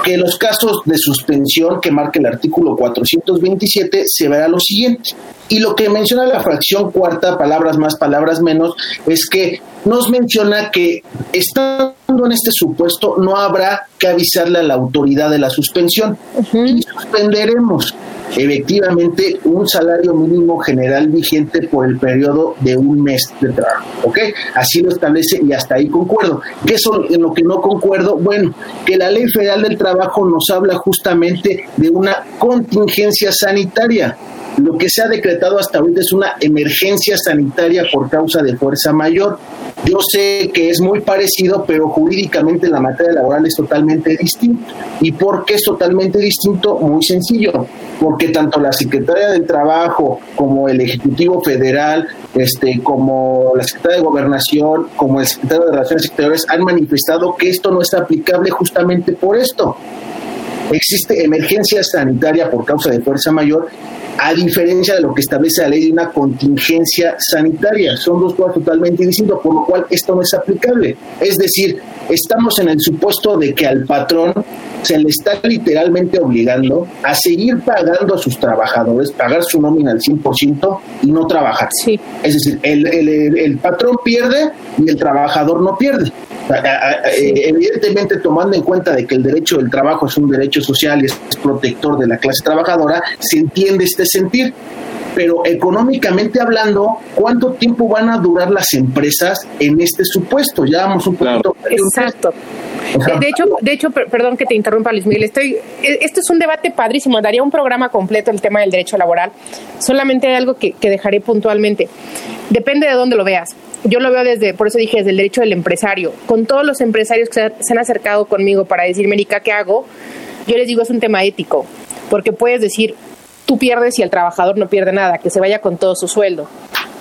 S11: que los casos de suspensión que marca el artículo 427 se verá lo siguiente. Y lo que menciona la fracción cuarta, palabras más, palabras menos, es que nos menciona que estando en este supuesto no habrá que avisarle a la autoridad de la suspensión y suspenderemos efectivamente un salario mínimo general vigente por el periodo de un mes de trabajo. ¿Ok? Así lo establece y hasta ahí concuerdo. ¿Qué es en lo que no concuerdo? Bueno, que la Ley Federal del Trabajo nos habla justamente de una contingencia sanitaria lo que se ha decretado hasta ahorita es una emergencia sanitaria por causa de fuerza mayor. Yo sé que es muy parecido, pero jurídicamente la materia laboral es totalmente distinto. ¿Y por qué es totalmente distinto? Muy sencillo. porque tanto la Secretaría del Trabajo como el Ejecutivo Federal, este, como la Secretaría de Gobernación, como el Secretario de Relaciones Exteriores han manifestado que esto no está aplicable justamente por esto. Existe emergencia sanitaria por causa de fuerza mayor a diferencia de lo que establece la ley de una contingencia sanitaria. Son dos cosas totalmente distintas, por lo cual esto no es aplicable. Es decir, estamos en el supuesto de que al patrón se le está literalmente obligando a seguir pagando a sus trabajadores, pagar su nómina al 100% y no trabajar.
S10: Sí.
S11: Es decir, el, el, el patrón pierde y el trabajador no pierde. Evidentemente, tomando en cuenta de que el derecho del trabajo es un derecho social y es protector de la clase trabajadora, se entiende este sentir. Pero económicamente hablando, ¿cuánto tiempo van a durar las empresas en este supuesto? Ya vamos un poquito.
S10: Exacto. de hecho, de hecho, perdón que te interrumpa, Luis Miguel. Estoy, e, esto es un debate padrísimo. Daría un programa completo el tema del derecho laboral. Solamente hay algo que, que dejaré puntualmente. Depende de dónde lo veas yo lo veo desde, por eso dije, desde el derecho del empresario. Con todos los empresarios que se han acercado conmigo para decirme, Erika, ¿qué hago? Yo les digo, es un tema ético, porque puedes decir, tú pierdes y el trabajador no pierde nada, que se vaya con todo su sueldo.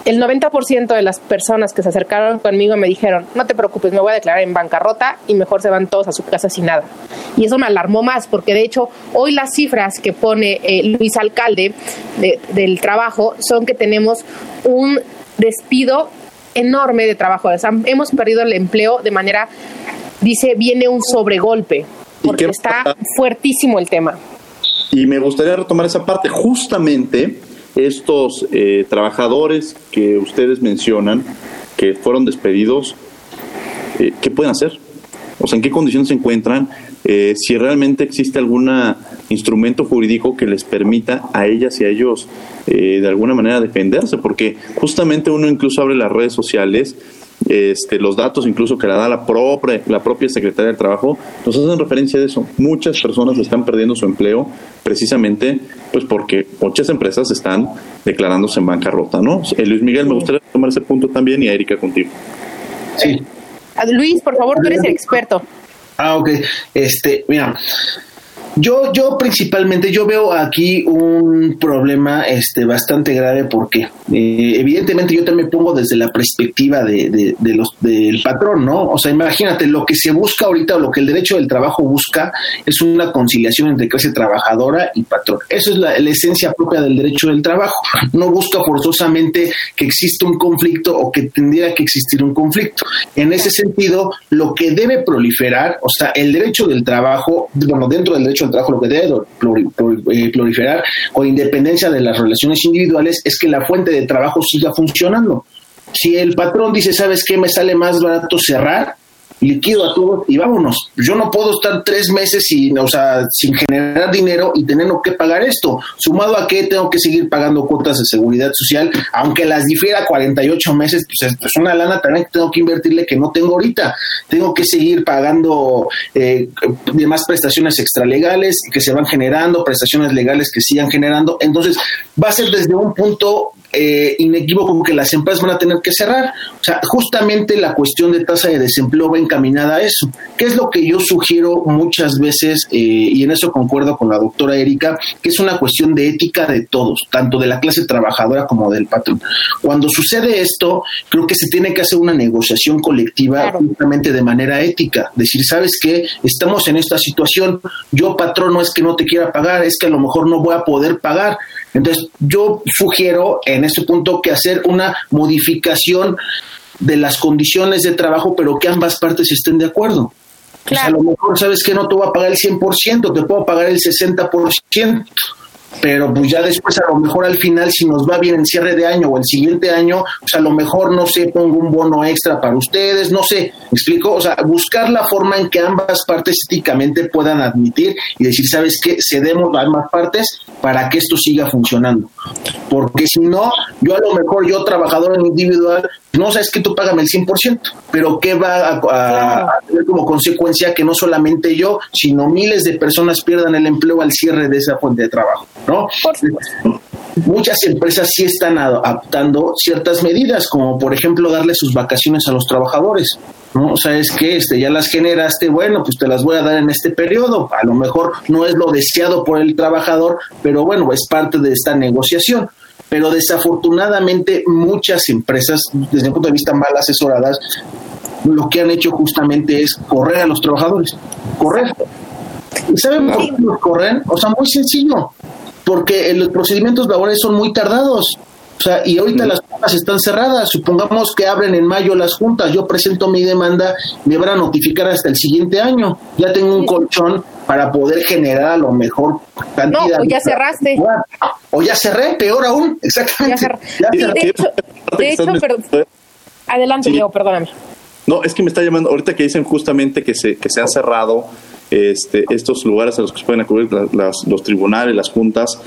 S10: El 90% de las personas que se acercaron conmigo me dijeron, no te preocupes, me voy a declarar en bancarrota y mejor se van todos a su casa sin nada. Y eso me alarmó más, porque de hecho hoy las cifras que pone eh, Luis Alcalde del trabajo son que tenemos un despido enorme de trabajo. hemos perdido el empleo de manera, dice, viene un sobregolpe, porque está fuertísimo el tema.
S1: Y me gustaría retomar esa parte. Justamente estos eh, trabajadores que ustedes mencionan, que fueron despedidos, eh, ¿qué pueden hacer? O sea, ¿en qué condiciones se encuentran? Eh, si realmente existe algún instrumento jurídico que les permita a ellas y a ellos eh, de alguna manera defenderse, porque justamente uno incluso abre las redes sociales, este, los datos incluso que la da la propia, la propia Secretaría del Trabajo, nos hacen referencia de eso. Muchas personas están perdiendo su empleo precisamente pues porque muchas empresas están declarándose en bancarrota, ¿no? Eh, Luis Miguel, me gustaría tomar ese punto también y a Erika contigo.
S11: Sí.
S10: Luis, por favor, tú eres el experto.
S11: Ah, ok. Este, mira, yo, yo principalmente, yo veo aquí un problema este, bastante grave porque eh, evidentemente yo también pongo desde la perspectiva de, de, los, del patrón, ¿no? O sea, imagínate, lo que se busca ahorita o lo que el derecho del trabajo busca es una conciliación entre clase trabajadora y patrón. Eso es la, la esencia propia del derecho del trabajo. No busca forzosamente que exista un conflicto o que tendría que existir un conflicto. En ese sentido, lo que debe proliferar, o sea, el derecho del trabajo, bueno, dentro del derecho trabajo lo que debe eh, proliferar con independencia de las relaciones individuales es que la fuente de trabajo siga funcionando. Si el patrón dice, ¿sabes qué? Me sale más barato cerrar, liquido a todos y vámonos. Yo no puedo estar tres meses sin, o sea, sin generar dinero y teniendo que pagar esto. Sumado a que tengo que seguir pagando cuotas de seguridad social, aunque las difiera 48 meses, pues es una lana también que tengo que invertirle que no tengo ahorita. Tengo que seguir pagando eh, demás prestaciones extralegales que se van generando, prestaciones legales que sigan generando. Entonces, va a ser desde un punto eh, inequívoco que las empresas van a tener que cerrar. O sea, justamente la cuestión de tasa de desempleo va encaminada a eso. ¿Qué es lo que yo sugiero muchas veces, eh, y en eso concuerdo con la doctora Erika, que es una cuestión de ética de todos, tanto de la clase trabajadora como del patrón? Cuando sucede esto, creo que se tiene que hacer una negociación colectiva justamente de manera ética. Decir, ¿sabes qué? Estamos en esta situación, yo patrón no es que no te quiera pagar, es que a lo mejor no voy a poder pagar. Entonces, yo sugiero en este punto que hacer una modificación de las condiciones de trabajo, pero que ambas partes estén de acuerdo. Claro. a lo mejor sabes que no te voy a pagar el 100%, te puedo pagar el 60% pero pues ya después a lo mejor al final si nos va bien en cierre de año o el siguiente año, pues a lo mejor no sé, pongo un bono extra para ustedes, no sé, ¿me explico? O sea, buscar la forma en que ambas partes éticamente puedan admitir y decir, ¿sabes qué? Cedemos a ambas partes para que esto siga funcionando. Porque si no, yo a lo mejor yo trabajador individual no, sabes que tú págame el 100%, pero ¿qué va a, tener como consecuencia que no solamente yo, sino miles de personas pierdan el empleo al cierre de esa fuente de trabajo, ¿no? muchas empresas sí están adaptando ciertas medidas, como por ejemplo darle sus vacaciones a los trabajadores. ¿no? O sea, es que este, ya las generaste, bueno, pues te las voy a dar en este periodo. A lo mejor no es lo deseado por el trabajador, pero bueno, es parte de esta negociación. Pero desafortunadamente muchas empresas, desde mi punto de vista mal asesoradas, lo que han hecho justamente es correr a los trabajadores. Correr. ¿Y saben por qué los corren? O sea, muy sencillo. Porque los procedimientos laborales son muy tardados. O sea, y ahorita las juntas están cerradas. Supongamos que abren en mayo las juntas. Yo presento mi demanda, me van a notificar hasta el siguiente año. Ya tengo un colchón para poder generar a lo mejor
S10: cantidad. No, o ya cerraste.
S11: O ya cerré, peor aún. Exactamente.
S10: de hecho, de hecho perdón. Adelante, Diego, perdóname.
S1: No, es que me está llamando, ahorita que dicen justamente que se, que se ha cerrado este, estos lugares a los que se pueden acudir los tribunales, las juntas.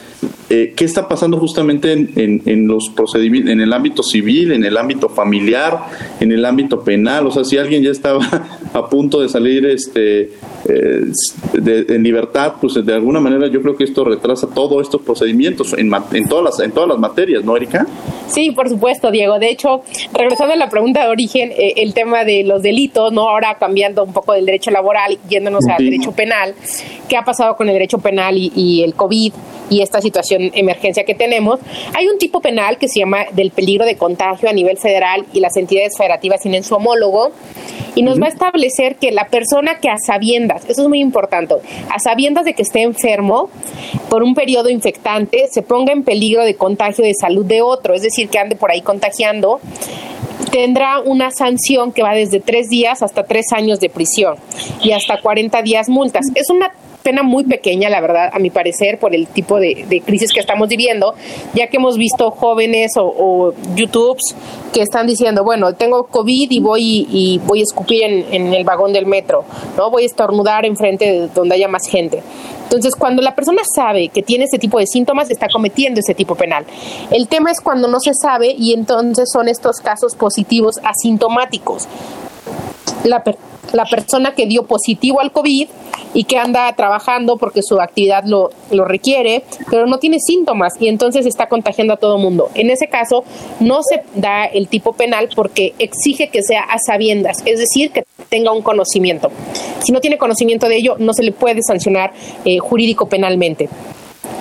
S1: Eh, ¿Qué está pasando justamente en, en, los procedimientos, en el ámbito civil, en el ámbito familiar, en el ámbito penal? O sea, si alguien ya estaba a punto de salir este, eh, en libertad, pues de alguna manera yo creo que esto retrasa todos estos procedimientos en, en, todas, las, en todas las materias, ¿no, Erika?
S10: Sí, por supuesto, Diego. De hecho, regresando a la pregunta de origen, eh, el tema de los delitos, ¿no? Ahora cambiando un poco del derecho laboral, yéndonos al derecho penal, ¿qué ha pasado con el derecho penal y, el COVID y esta situación emergencia que tenemos? Hay un tipo penal que se llama del peligro de contagio a nivel federal y las entidades federativas tienen su homólogo y nos va a establecer que la persona que a sabiendas, eso es muy importante, a sabiendas de que esté enfermo por un periodo infectante, se ponga en peligro de contagio de salud de otro, es decir, que ande por ahí contagiando, tendrá una sanción que va desde tres días hasta tres años de prisión y hasta 40 días multas. Es una pena muy pequeña, la verdad, a mi parecer, por el tipo de, crisis que estamos viviendo, ya que hemos visto jóvenes o, o YouTubes que están diciendo, bueno, tengo COVID y voy y voy a escupir en, el vagón del metro, ¿no? Voy a estornudar enfrente de donde haya más gente. Entonces, cuando la persona sabe que tiene ese tipo de síntomas, está cometiendo ese tipo penal. El tema es cuando no se sabe y entonces son estos casos positivos asintomáticos. La, la persona que dio positivo al COVID y que anda trabajando porque su actividad lo, lo requiere, pero no tiene síntomas y entonces está contagiando a todo mundo. En ese caso, no se da el tipo penal porque exige que sea a sabiendas, es decir, que tenga un conocimiento. Si no tiene conocimiento de ello, no se le puede sancionar eh, jurídico penalmente.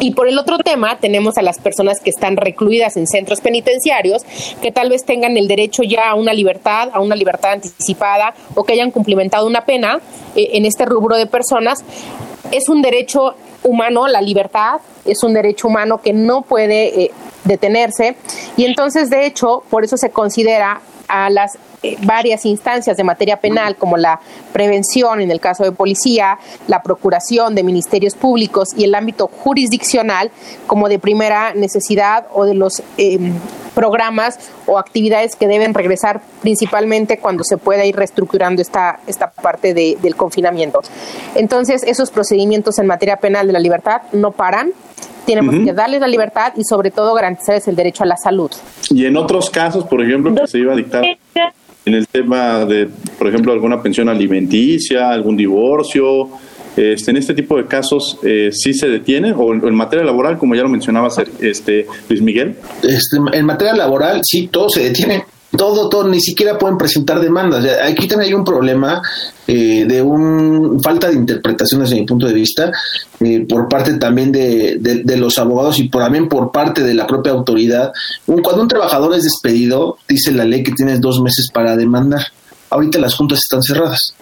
S10: Y por el otro tema tenemos a las personas que están recluidas en centros penitenciarios, que tal vez tengan el derecho ya a una libertad, a una libertad anticipada o que hayan cumplimentado una pena eh, en este rubro de personas. Es un derecho humano, la libertad, es un derecho humano que no puede eh, detenerse y entonces de hecho por eso se considera a las eh, varias instancias de materia penal, como la prevención en el caso de policía, la procuración de ministerios públicos y el ámbito jurisdiccional, como de primera necesidad o de los em, programas o actividades que deben regresar principalmente cuando se pueda ir reestructurando esta, esta parte del confinamiento. Entonces, esos procedimientos en materia penal de la libertad no paran, tenemos que darles la libertad y sobre todo garantizarles el derecho a la salud.
S1: Y en otros casos, por ejemplo, que se iba a dictar en el tema de, por ejemplo, alguna pensión alimenticia, algún divorcio, este, en este tipo de casos eh, sí se detiene o en materia laboral, como ya lo mencionaba este, Luis Miguel.
S11: Este, en materia laboral sí todo se detiene todo, todo, ni siquiera pueden presentar demandas. Aquí también hay un problema eh, de un falta de interpretación desde mi punto de vista eh, por parte también de, de, los abogados y por, también por parte de la propia autoridad. cuando un trabajador es despedido, dice la ley que tienes dos meses para demandar. Ahorita las juntas están cerradas.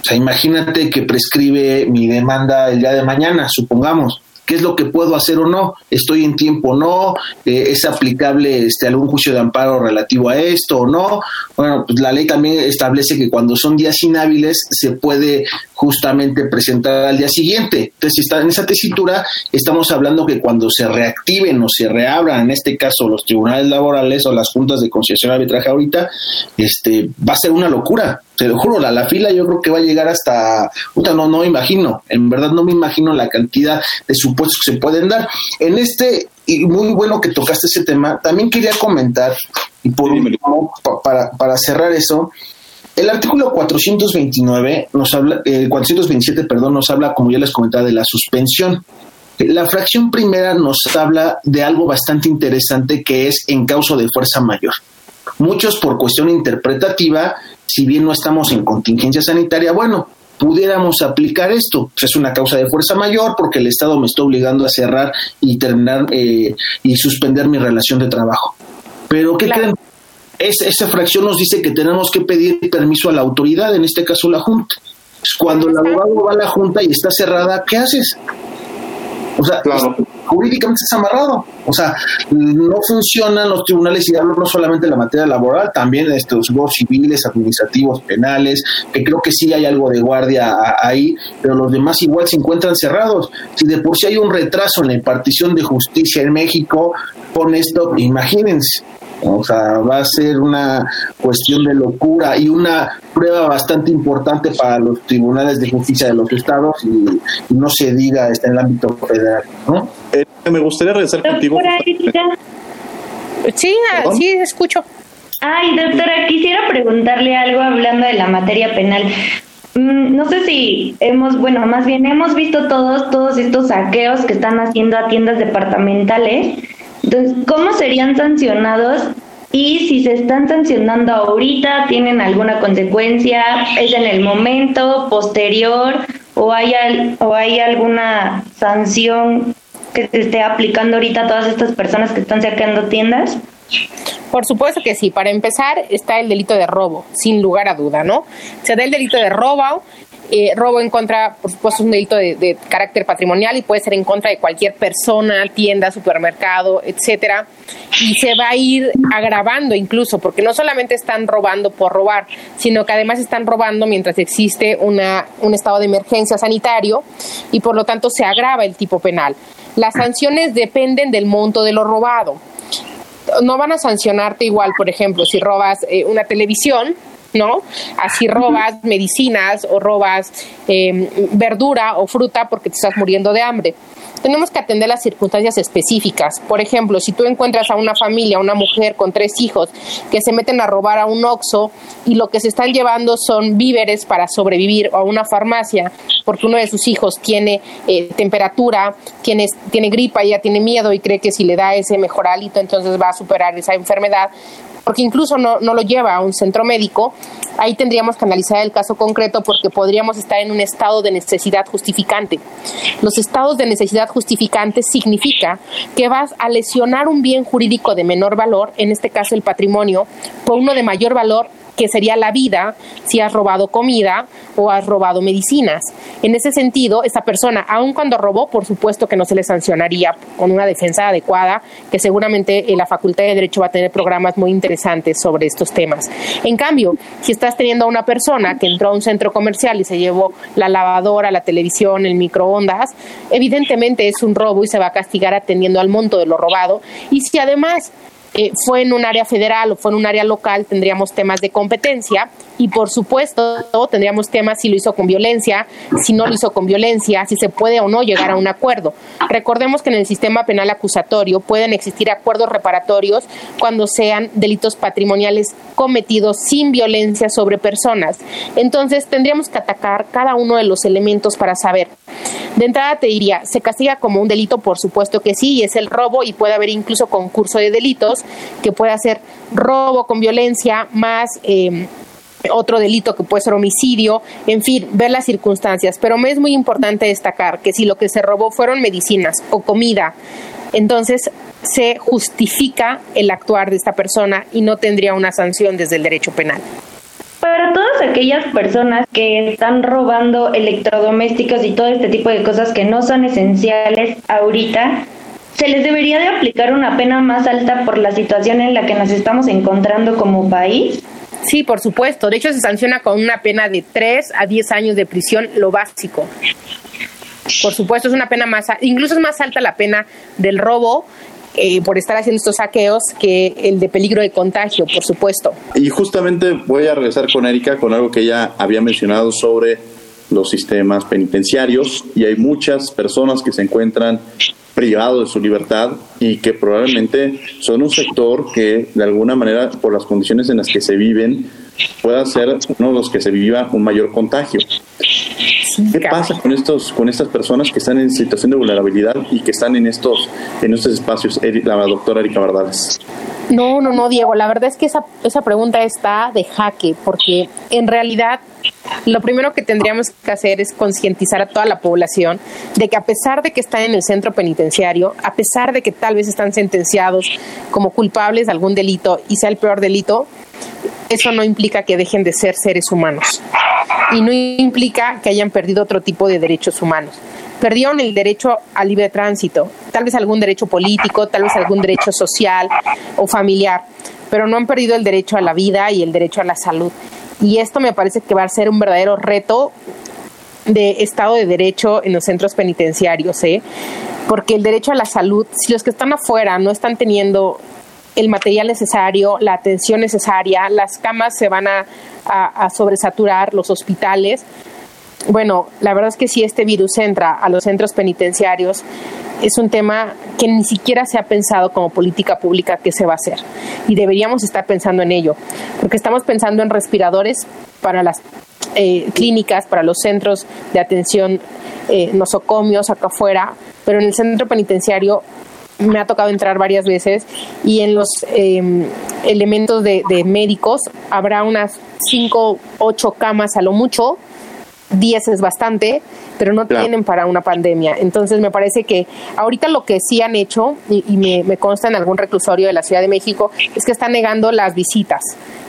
S11: O sea, imagínate que prescribe mi demanda el día de mañana, supongamos qué es lo que puedo hacer o no, estoy en tiempo o no, eh, es aplicable este, algún juicio de amparo relativo a esto o no. Bueno, pues la ley también establece que cuando son días inhábiles se puede justamente presentar al día siguiente. Entonces, si está en esa tesitura, estamos hablando que cuando se reactiven o se reabran, en este caso, los tribunales laborales o las juntas de conciliación arbitraje ahorita, este, va a ser una locura te lo juro, la, la fila yo creo que va a llegar hasta, puta, no, no me imagino, en verdad no me imagino la cantidad de supuestos que se pueden dar. En este, y muy bueno que tocaste ese tema, también quería comentar, y por último, para, para cerrar eso, el artículo 429 nos habla, el 427, perdón, nos habla, como ya les comentaba, de la suspensión. La fracción primera nos habla de algo bastante interesante que es en causa de fuerza mayor. Muchos por cuestión interpretativa, si bien no estamos en contingencia sanitaria, bueno, pudiéramos aplicar esto. Pues es una causa de fuerza mayor porque el Estado me está obligando a cerrar y terminar eh, y suspender mi relación de trabajo. Pero ¿qué creen? Esa fracción nos dice que tenemos que pedir permiso a la autoridad, en este caso la Junta. Cuando el abogado va a la Junta y está cerrada, ¿qué haces? O sea, jurídicamente estás amarrado. O sea, no funcionan los tribunales y hablo no solamente de la materia laboral, también de estos juegos civiles, administrativos, penales, que creo que sí hay algo de guardia ahí, pero los demás igual se encuentran cerrados. Si de por sí hay un retraso en la impartición de justicia en México, con esto, imagínense. O sea, va a ser una cuestión de locura y una prueba bastante importante para los tribunales de justicia de los estados y, no se diga está en el ámbito federal, ¿no?
S1: Eh, me gustaría regresar contigo.
S10: Sí, ah, sí, escucho.
S2: Ay, doctora, quisiera preguntarle algo hablando de la materia penal. Mm, no sé si hemos, bueno, más bien hemos visto todos, todos estos saqueos que están haciendo a tiendas departamentales entonces, ¿cómo serían sancionados? Y si se están sancionando ahorita, ¿tienen alguna consecuencia? ¿Es en el momento, posterior? ¿O hay, o hay alguna sanción que se esté aplicando ahorita a todas estas personas que están saqueando tiendas?
S10: Por supuesto que sí. Para empezar, está el delito de robo, sin lugar a duda, ¿no? Se da el delito de robo eh, robo en contra, por supuesto, es un delito de, carácter patrimonial y puede ser en contra de cualquier persona, tienda, supermercado, etcétera. Y se va a ir agravando incluso, porque no solamente están robando por robar, sino que además están robando mientras existe una, un estado de emergencia sanitario y por lo tanto se agrava el tipo penal. Las sanciones dependen del monto de lo robado. No van a sancionarte igual, por ejemplo, si robas eh, una televisión, ¿no? Así robas medicinas o robas em, verdura o fruta porque te estás muriendo de hambre. Tenemos que atender las circunstancias específicas. Por ejemplo, si tú encuentras a una familia, una mujer con tres hijos que se meten a robar a un oxo y lo que se están llevando son víveres para sobrevivir o a una farmacia porque uno de sus hijos tiene eh, temperatura, tiene, tiene gripa, ya tiene miedo y cree que si le da ese mejor hálito entonces va a superar esa enfermedad, porque incluso no, no lo lleva a un centro médico, ahí tendríamos que analizar el caso concreto porque podríamos estar en un estado de necesidad justificante. Los estados de necesidad justificante significa que vas a lesionar un bien jurídico de menor valor, en este caso el patrimonio, por uno de mayor valor que sería la vida si has robado comida o has robado medicinas. En ese sentido, esa persona, aun cuando robó, por supuesto que no se le sancionaría con una defensa adecuada, que seguramente eh, la Facultad de Derecho va a tener programas muy interesantes sobre estos temas. En cambio, si estás teniendo a una persona que entró a un centro comercial y se llevó la lavadora, la televisión, el microondas, evidentemente es un robo y se va a castigar atendiendo al monto de lo robado. Y si además eh, fue en un área federal o fue en un área local, tendríamos temas de competencia y por supuesto tendríamos temas si lo hizo con violencia, si no lo hizo con violencia, si se puede o no llegar a un acuerdo. Recordemos que en el sistema penal acusatorio pueden existir acuerdos reparatorios cuando sean delitos patrimoniales cometidos sin violencia sobre personas. Entonces tendríamos que atacar cada uno de los elementos para saber. De entrada te diría, se castiga como un delito, por supuesto que sí, es el robo y puede haber incluso concurso de delitos que puede ser robo con violencia más... Eh, otro delito que puede ser homicidio, en fin, ver las circunstancias. Pero me es muy importante destacar que si lo que se robó fueron medicinas o comida, entonces se justifica el actuar de esta persona y no tendría una sanción desde el derecho penal.
S2: Para todas aquellas personas que están robando electrodomésticos y todo este tipo de cosas que no son esenciales ahorita, ¿se les debería de aplicar una pena más alta por la situación en la que nos estamos encontrando como país?
S10: Sí, por supuesto. De hecho, se sanciona con una pena de 3 a 10 años de prisión, lo básico. Por supuesto, es una pena más, incluso es más alta la pena del robo eh, por estar haciendo estos saqueos que el de peligro de contagio, por supuesto.
S1: Y justamente voy a regresar con Erika con algo que ella había mencionado sobre los sistemas penitenciarios y hay muchas personas que se encuentran privados de su libertad y que probablemente son un sector que de alguna manera por las condiciones en las que se viven pueda ser uno de los que se viva un mayor contagio. ¿Qué pasa con estos, con estas personas que están en situación de vulnerabilidad y que están en estos, en estos espacios? La doctora Erika Bardales.
S10: No, no, no, Diego. La verdad es que esa, esa pregunta está de jaque, porque en realidad lo primero que tendríamos que hacer es concientizar a toda la población de que a pesar de que están en el centro penitenciario, a pesar de que tal vez están sentenciados como culpables de algún delito y sea el peor delito, eso no implica que dejen de ser seres humanos y no implica que hayan perdido otro tipo de derechos humanos. Perdieron el derecho al libre tránsito, tal vez algún derecho político, tal vez algún derecho social o familiar, pero no han perdido el derecho a la vida y el derecho a la salud. Y esto me parece que va a ser un verdadero reto de Estado de Derecho en los centros penitenciarios, ¿eh? porque el derecho a la salud, si los que están afuera no están teniendo el material necesario, la atención necesaria, las camas se van a, sobresaturar, los hospitales. Bueno, la verdad es que si este virus entra a los centros penitenciarios, es un tema que ni siquiera se ha pensado como política pública que se va a hacer. Y deberíamos estar pensando en ello, porque estamos pensando en respiradores para las eh, clínicas, para los centros de atención eh, nosocomios acá afuera, pero en el centro penitenciario me ha tocado entrar varias veces y en los em, elementos de, médicos habrá unas 5, 8 camas a lo mucho, 10 es bastante, pero no tienen para una pandemia. Entonces me parece que ahorita lo que sí han hecho, y, me, me, consta en algún reclusorio de la Ciudad de México, es que están negando las visitas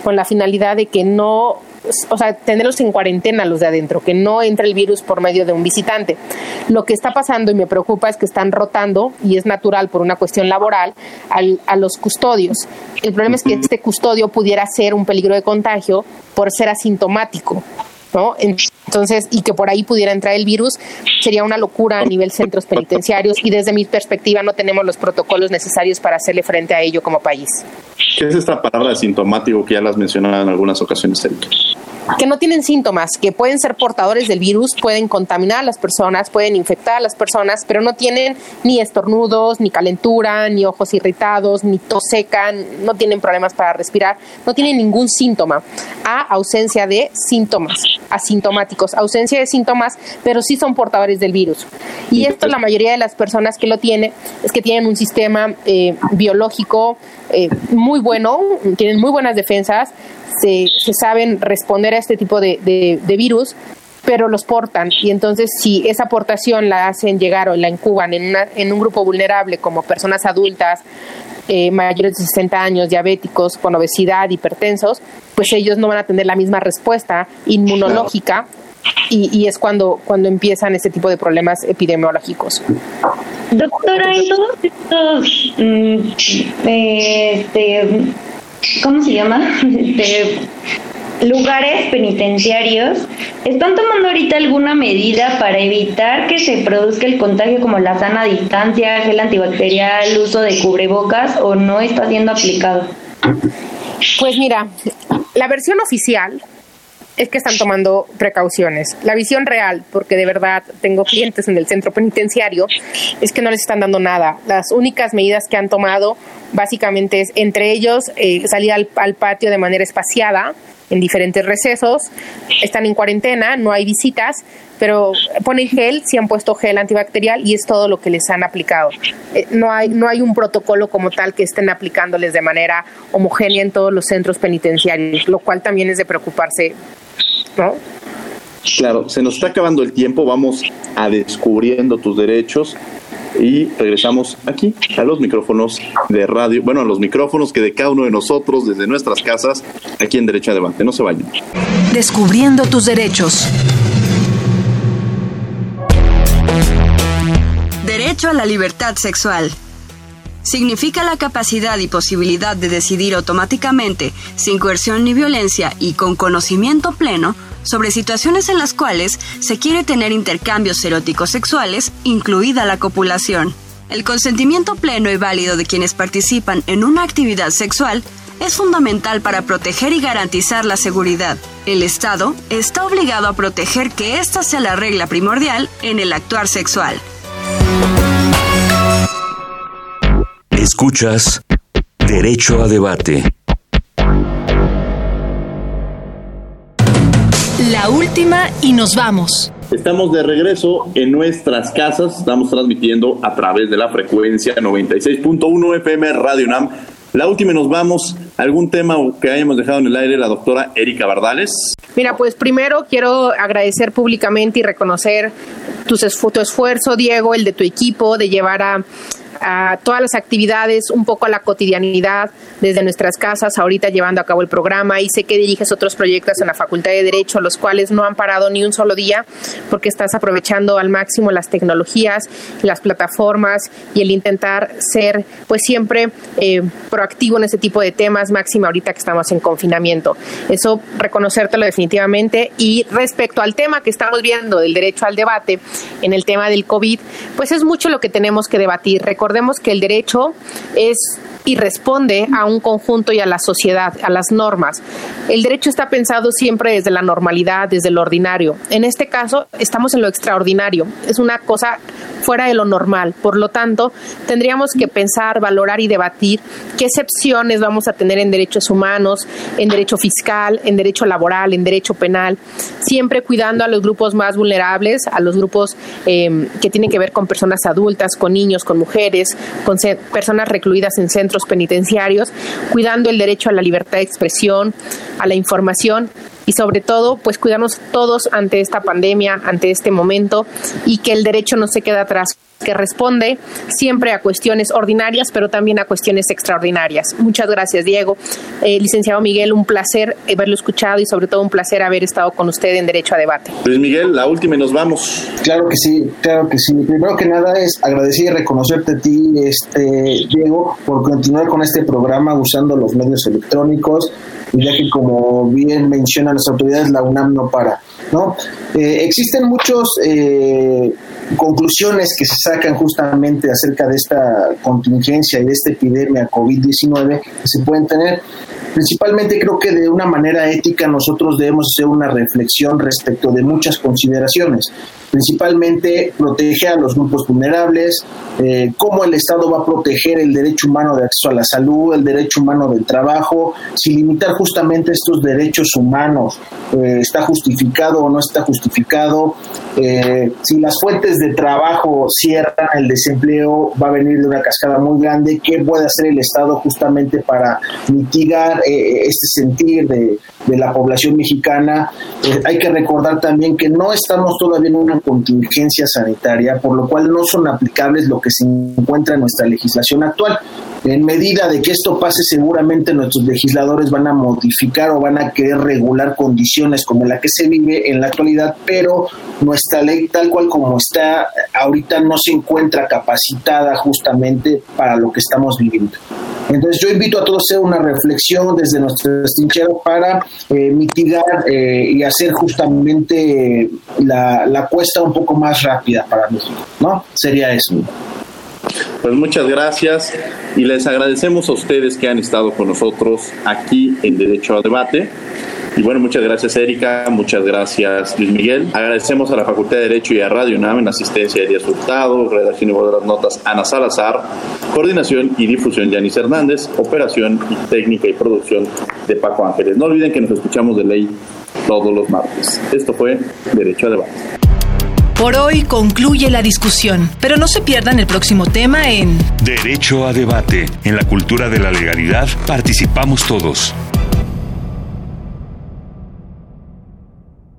S10: con la finalidad de que no o sea, tenerlos en cuarentena los de adentro, que no entre el virus por medio de un visitante. Lo que está pasando y me preocupa es que están rotando, y es natural por una cuestión laboral, a los custodios. El problema es que este custodio pudiera ser un peligro de contagio por ser asintomático. ¿No? Entonces, y que por ahí pudiera entrar el virus, sería una locura a nivel centros penitenciarios y desde mi perspectiva no tenemos los protocolos necesarios para hacerle frente a ello como país.
S1: ¿Qué es esta palabra de sintomático que ya las mencionaba en algunas ocasiones, Erika?
S10: que no tienen síntomas, que pueden ser portadores del virus, pueden contaminar a las personas, pueden infectar a las personas, pero no tienen ni estornudos, ni calentura, ni ojos irritados, ni tos seca, no tienen problemas para respirar, no tienen ningún síntoma, a ausencia de síntomas, asintomáticos, ausencia de síntomas, pero sí son portadores del virus. Y esto la mayoría de las personas que lo tienen es que tienen un sistema eh, biológico eh, muy bueno, tienen muy buenas defensas, se, se saben responder a este tipo de, de, virus, pero los portan. Y entonces, si esa aportación la hacen llegar o la incuban en, una, en un grupo vulnerable, como personas adultas, eh, mayores de 60 años, diabéticos, con obesidad, hipertensos, pues ellos no van a tener la misma respuesta inmunológica. Y, y, es cuando, cuando empiezan este tipo de problemas epidemiológicos.
S2: Doctora, en todos estos mm, este, ¿cómo se llama? De lugares penitenciarios, ¿están tomando ahorita alguna medida para evitar que se produzca el contagio como la sana distancia, gel antibacterial, uso de cubrebocas o no está siendo aplicado?
S10: Pues mira, la versión oficial es que están tomando precauciones. La visión real, porque de verdad tengo clientes en el centro penitenciario, es que no les están dando nada. Las únicas medidas que han tomado básicamente es entre ellos eh, salir al, patio de manera espaciada en diferentes recesos, están en cuarentena, no hay visitas, pero ponen gel, sí han puesto gel antibacterial y es todo lo que les han aplicado. Eh, no, hay, no hay un protocolo como tal que estén aplicándoles de manera homogénea en todos los centros penitenciarios, lo cual también es de preocuparse
S1: Claro, se nos está acabando el tiempo, vamos a descubriendo tus derechos y regresamos aquí a los micrófonos de radio, bueno, a los micrófonos que de cada uno de nosotros desde nuestras casas, aquí en Derecho a Debate. No se vayan.
S3: Descubriendo tus derechos. Derecho a la libertad sexual significa la capacidad y posibilidad de decidir automáticamente, sin coerción ni violencia y con conocimiento pleno, sobre situaciones en las cuales se quiere tener intercambios eróticos sexuales, incluida la copulación. El consentimiento pleno y válido de quienes participan en una actividad sexual es fundamental para proteger y garantizar la seguridad. El Estado está obligado a proteger que esta sea la regla primordial en el actuar sexual.
S9: Escuchas Derecho a Debate.
S3: La última y nos vamos.
S1: Estamos de regreso en nuestras casas, estamos transmitiendo a través de la frecuencia 96.1 FM Radio UNAM. La última nos vamos. ¿Algún tema que hayamos dejado en el aire la doctora Erika Bardales?
S10: Mira, pues primero quiero agradecer públicamente y reconocer tu esfuerzo, Diego, el de tu equipo, de llevar a a todas las actividades, un poco a la cotidianidad desde nuestras casas, ahorita llevando a cabo el programa. Y sé que diriges otros proyectos en la Facultad de Derecho, los cuales no han parado ni un solo día porque estás aprovechando al máximo las tecnologías, las plataformas y el intentar ser pues siempre eh, proactivo en ese tipo de temas, máximo ahorita que estamos en confinamiento. Eso reconocértelo definitivamente. Y respecto al tema que estamos viendo del derecho al debate en el tema del COVID, pues es mucho lo que tenemos que debatir recordemos que el derecho es y responde a un conjunto y a la sociedad, a las normas. El derecho está pensado siempre desde la normalidad, desde lo ordinario. En este caso, estamos en lo extraordinario. Es una cosa fuera de lo normal. Por lo tanto, tendríamos que pensar, valorar y debatir qué excepciones vamos a tener en derechos humanos, en derecho fiscal, en derecho laboral, en derecho penal, siempre cuidando a los grupos más vulnerables, a los grupos eh, que tienen que ver con personas adultas, con niños, con mujeres, con personas recluidas en centros penitenciarios, cuidando el derecho a la libertad de expresión, a la información y sobre todo pues cuidarnos todos ante esta pandemia, ante este momento y que el derecho no se quede atrás que responde siempre a cuestiones ordinarias, pero también a cuestiones extraordinarias. Muchas gracias, Diego. Eh, licenciado Miguel, un placer haberlo escuchado y sobre todo un placer haber estado con usted en Derecho a Debate.
S1: Luis Miguel, la última y nos vamos.
S11: Claro que sí, claro que sí. Primero que nada es agradecer y reconocerte a ti, este, Diego, por continuar con este programa usando los medios electrónicos, ya que como bien mencionan las autoridades, la UNAM no para. ¿No? Eh, existen muchos eh, conclusiones que se sacan justamente acerca de esta contingencia y de esta epidemia COVID-19 que se pueden tener. Principalmente creo que de una manera ética nosotros debemos hacer una reflexión respecto de muchas consideraciones principalmente protege a los grupos vulnerables, eh, cómo el Estado va a proteger el derecho humano de acceso a la salud, el derecho humano del trabajo, si limitar justamente estos derechos humanos está justificado o no está justificado, eh, si las fuentes de trabajo cierran el desempleo, va a venir de una cascada muy grande, ¿qué puede hacer el Estado justamente para mitigar este sentir de, de la población mexicana? hay que recordar también que no estamos todavía en una contingencia sanitaria, por lo cual no son aplicables lo que se encuentra en nuestra legislación actual. En medida de que esto pase, seguramente nuestros legisladores van a modificar o van a querer regular condiciones como la que se vive en la actualidad, pero nuestra ley tal cual como está ahorita no se encuentra capacitada justamente para lo que estamos viviendo. Entonces yo invito a todos a hacer una reflexión desde nuestras trincheras para eh, mitigar eh, y hacer justamente la, la cuesta un poco más rápida para México, ¿no? Sería eso.
S1: Pues muchas gracias y les agradecemos a ustedes que han estado con nosotros aquí en Derecho a Debate. Y bueno, muchas gracias Erika, muchas gracias Luis Miguel. Agradecemos a la Facultad de Derecho y a Radio UNAM en asistencia de Díaz Hurtado, redacción y voz de las notas Ana Salazar, coordinación y difusión Yanis Hernández, operación y técnica y producción de Paco Ángeles. No olviden que nos escuchamos de ley todos los martes. Esto fue Derecho a Debate.
S12: Por hoy concluye la discusión, pero no se pierdan el próximo tema en
S13: Derecho a debate. En la cultura de la legalidad participamos todos.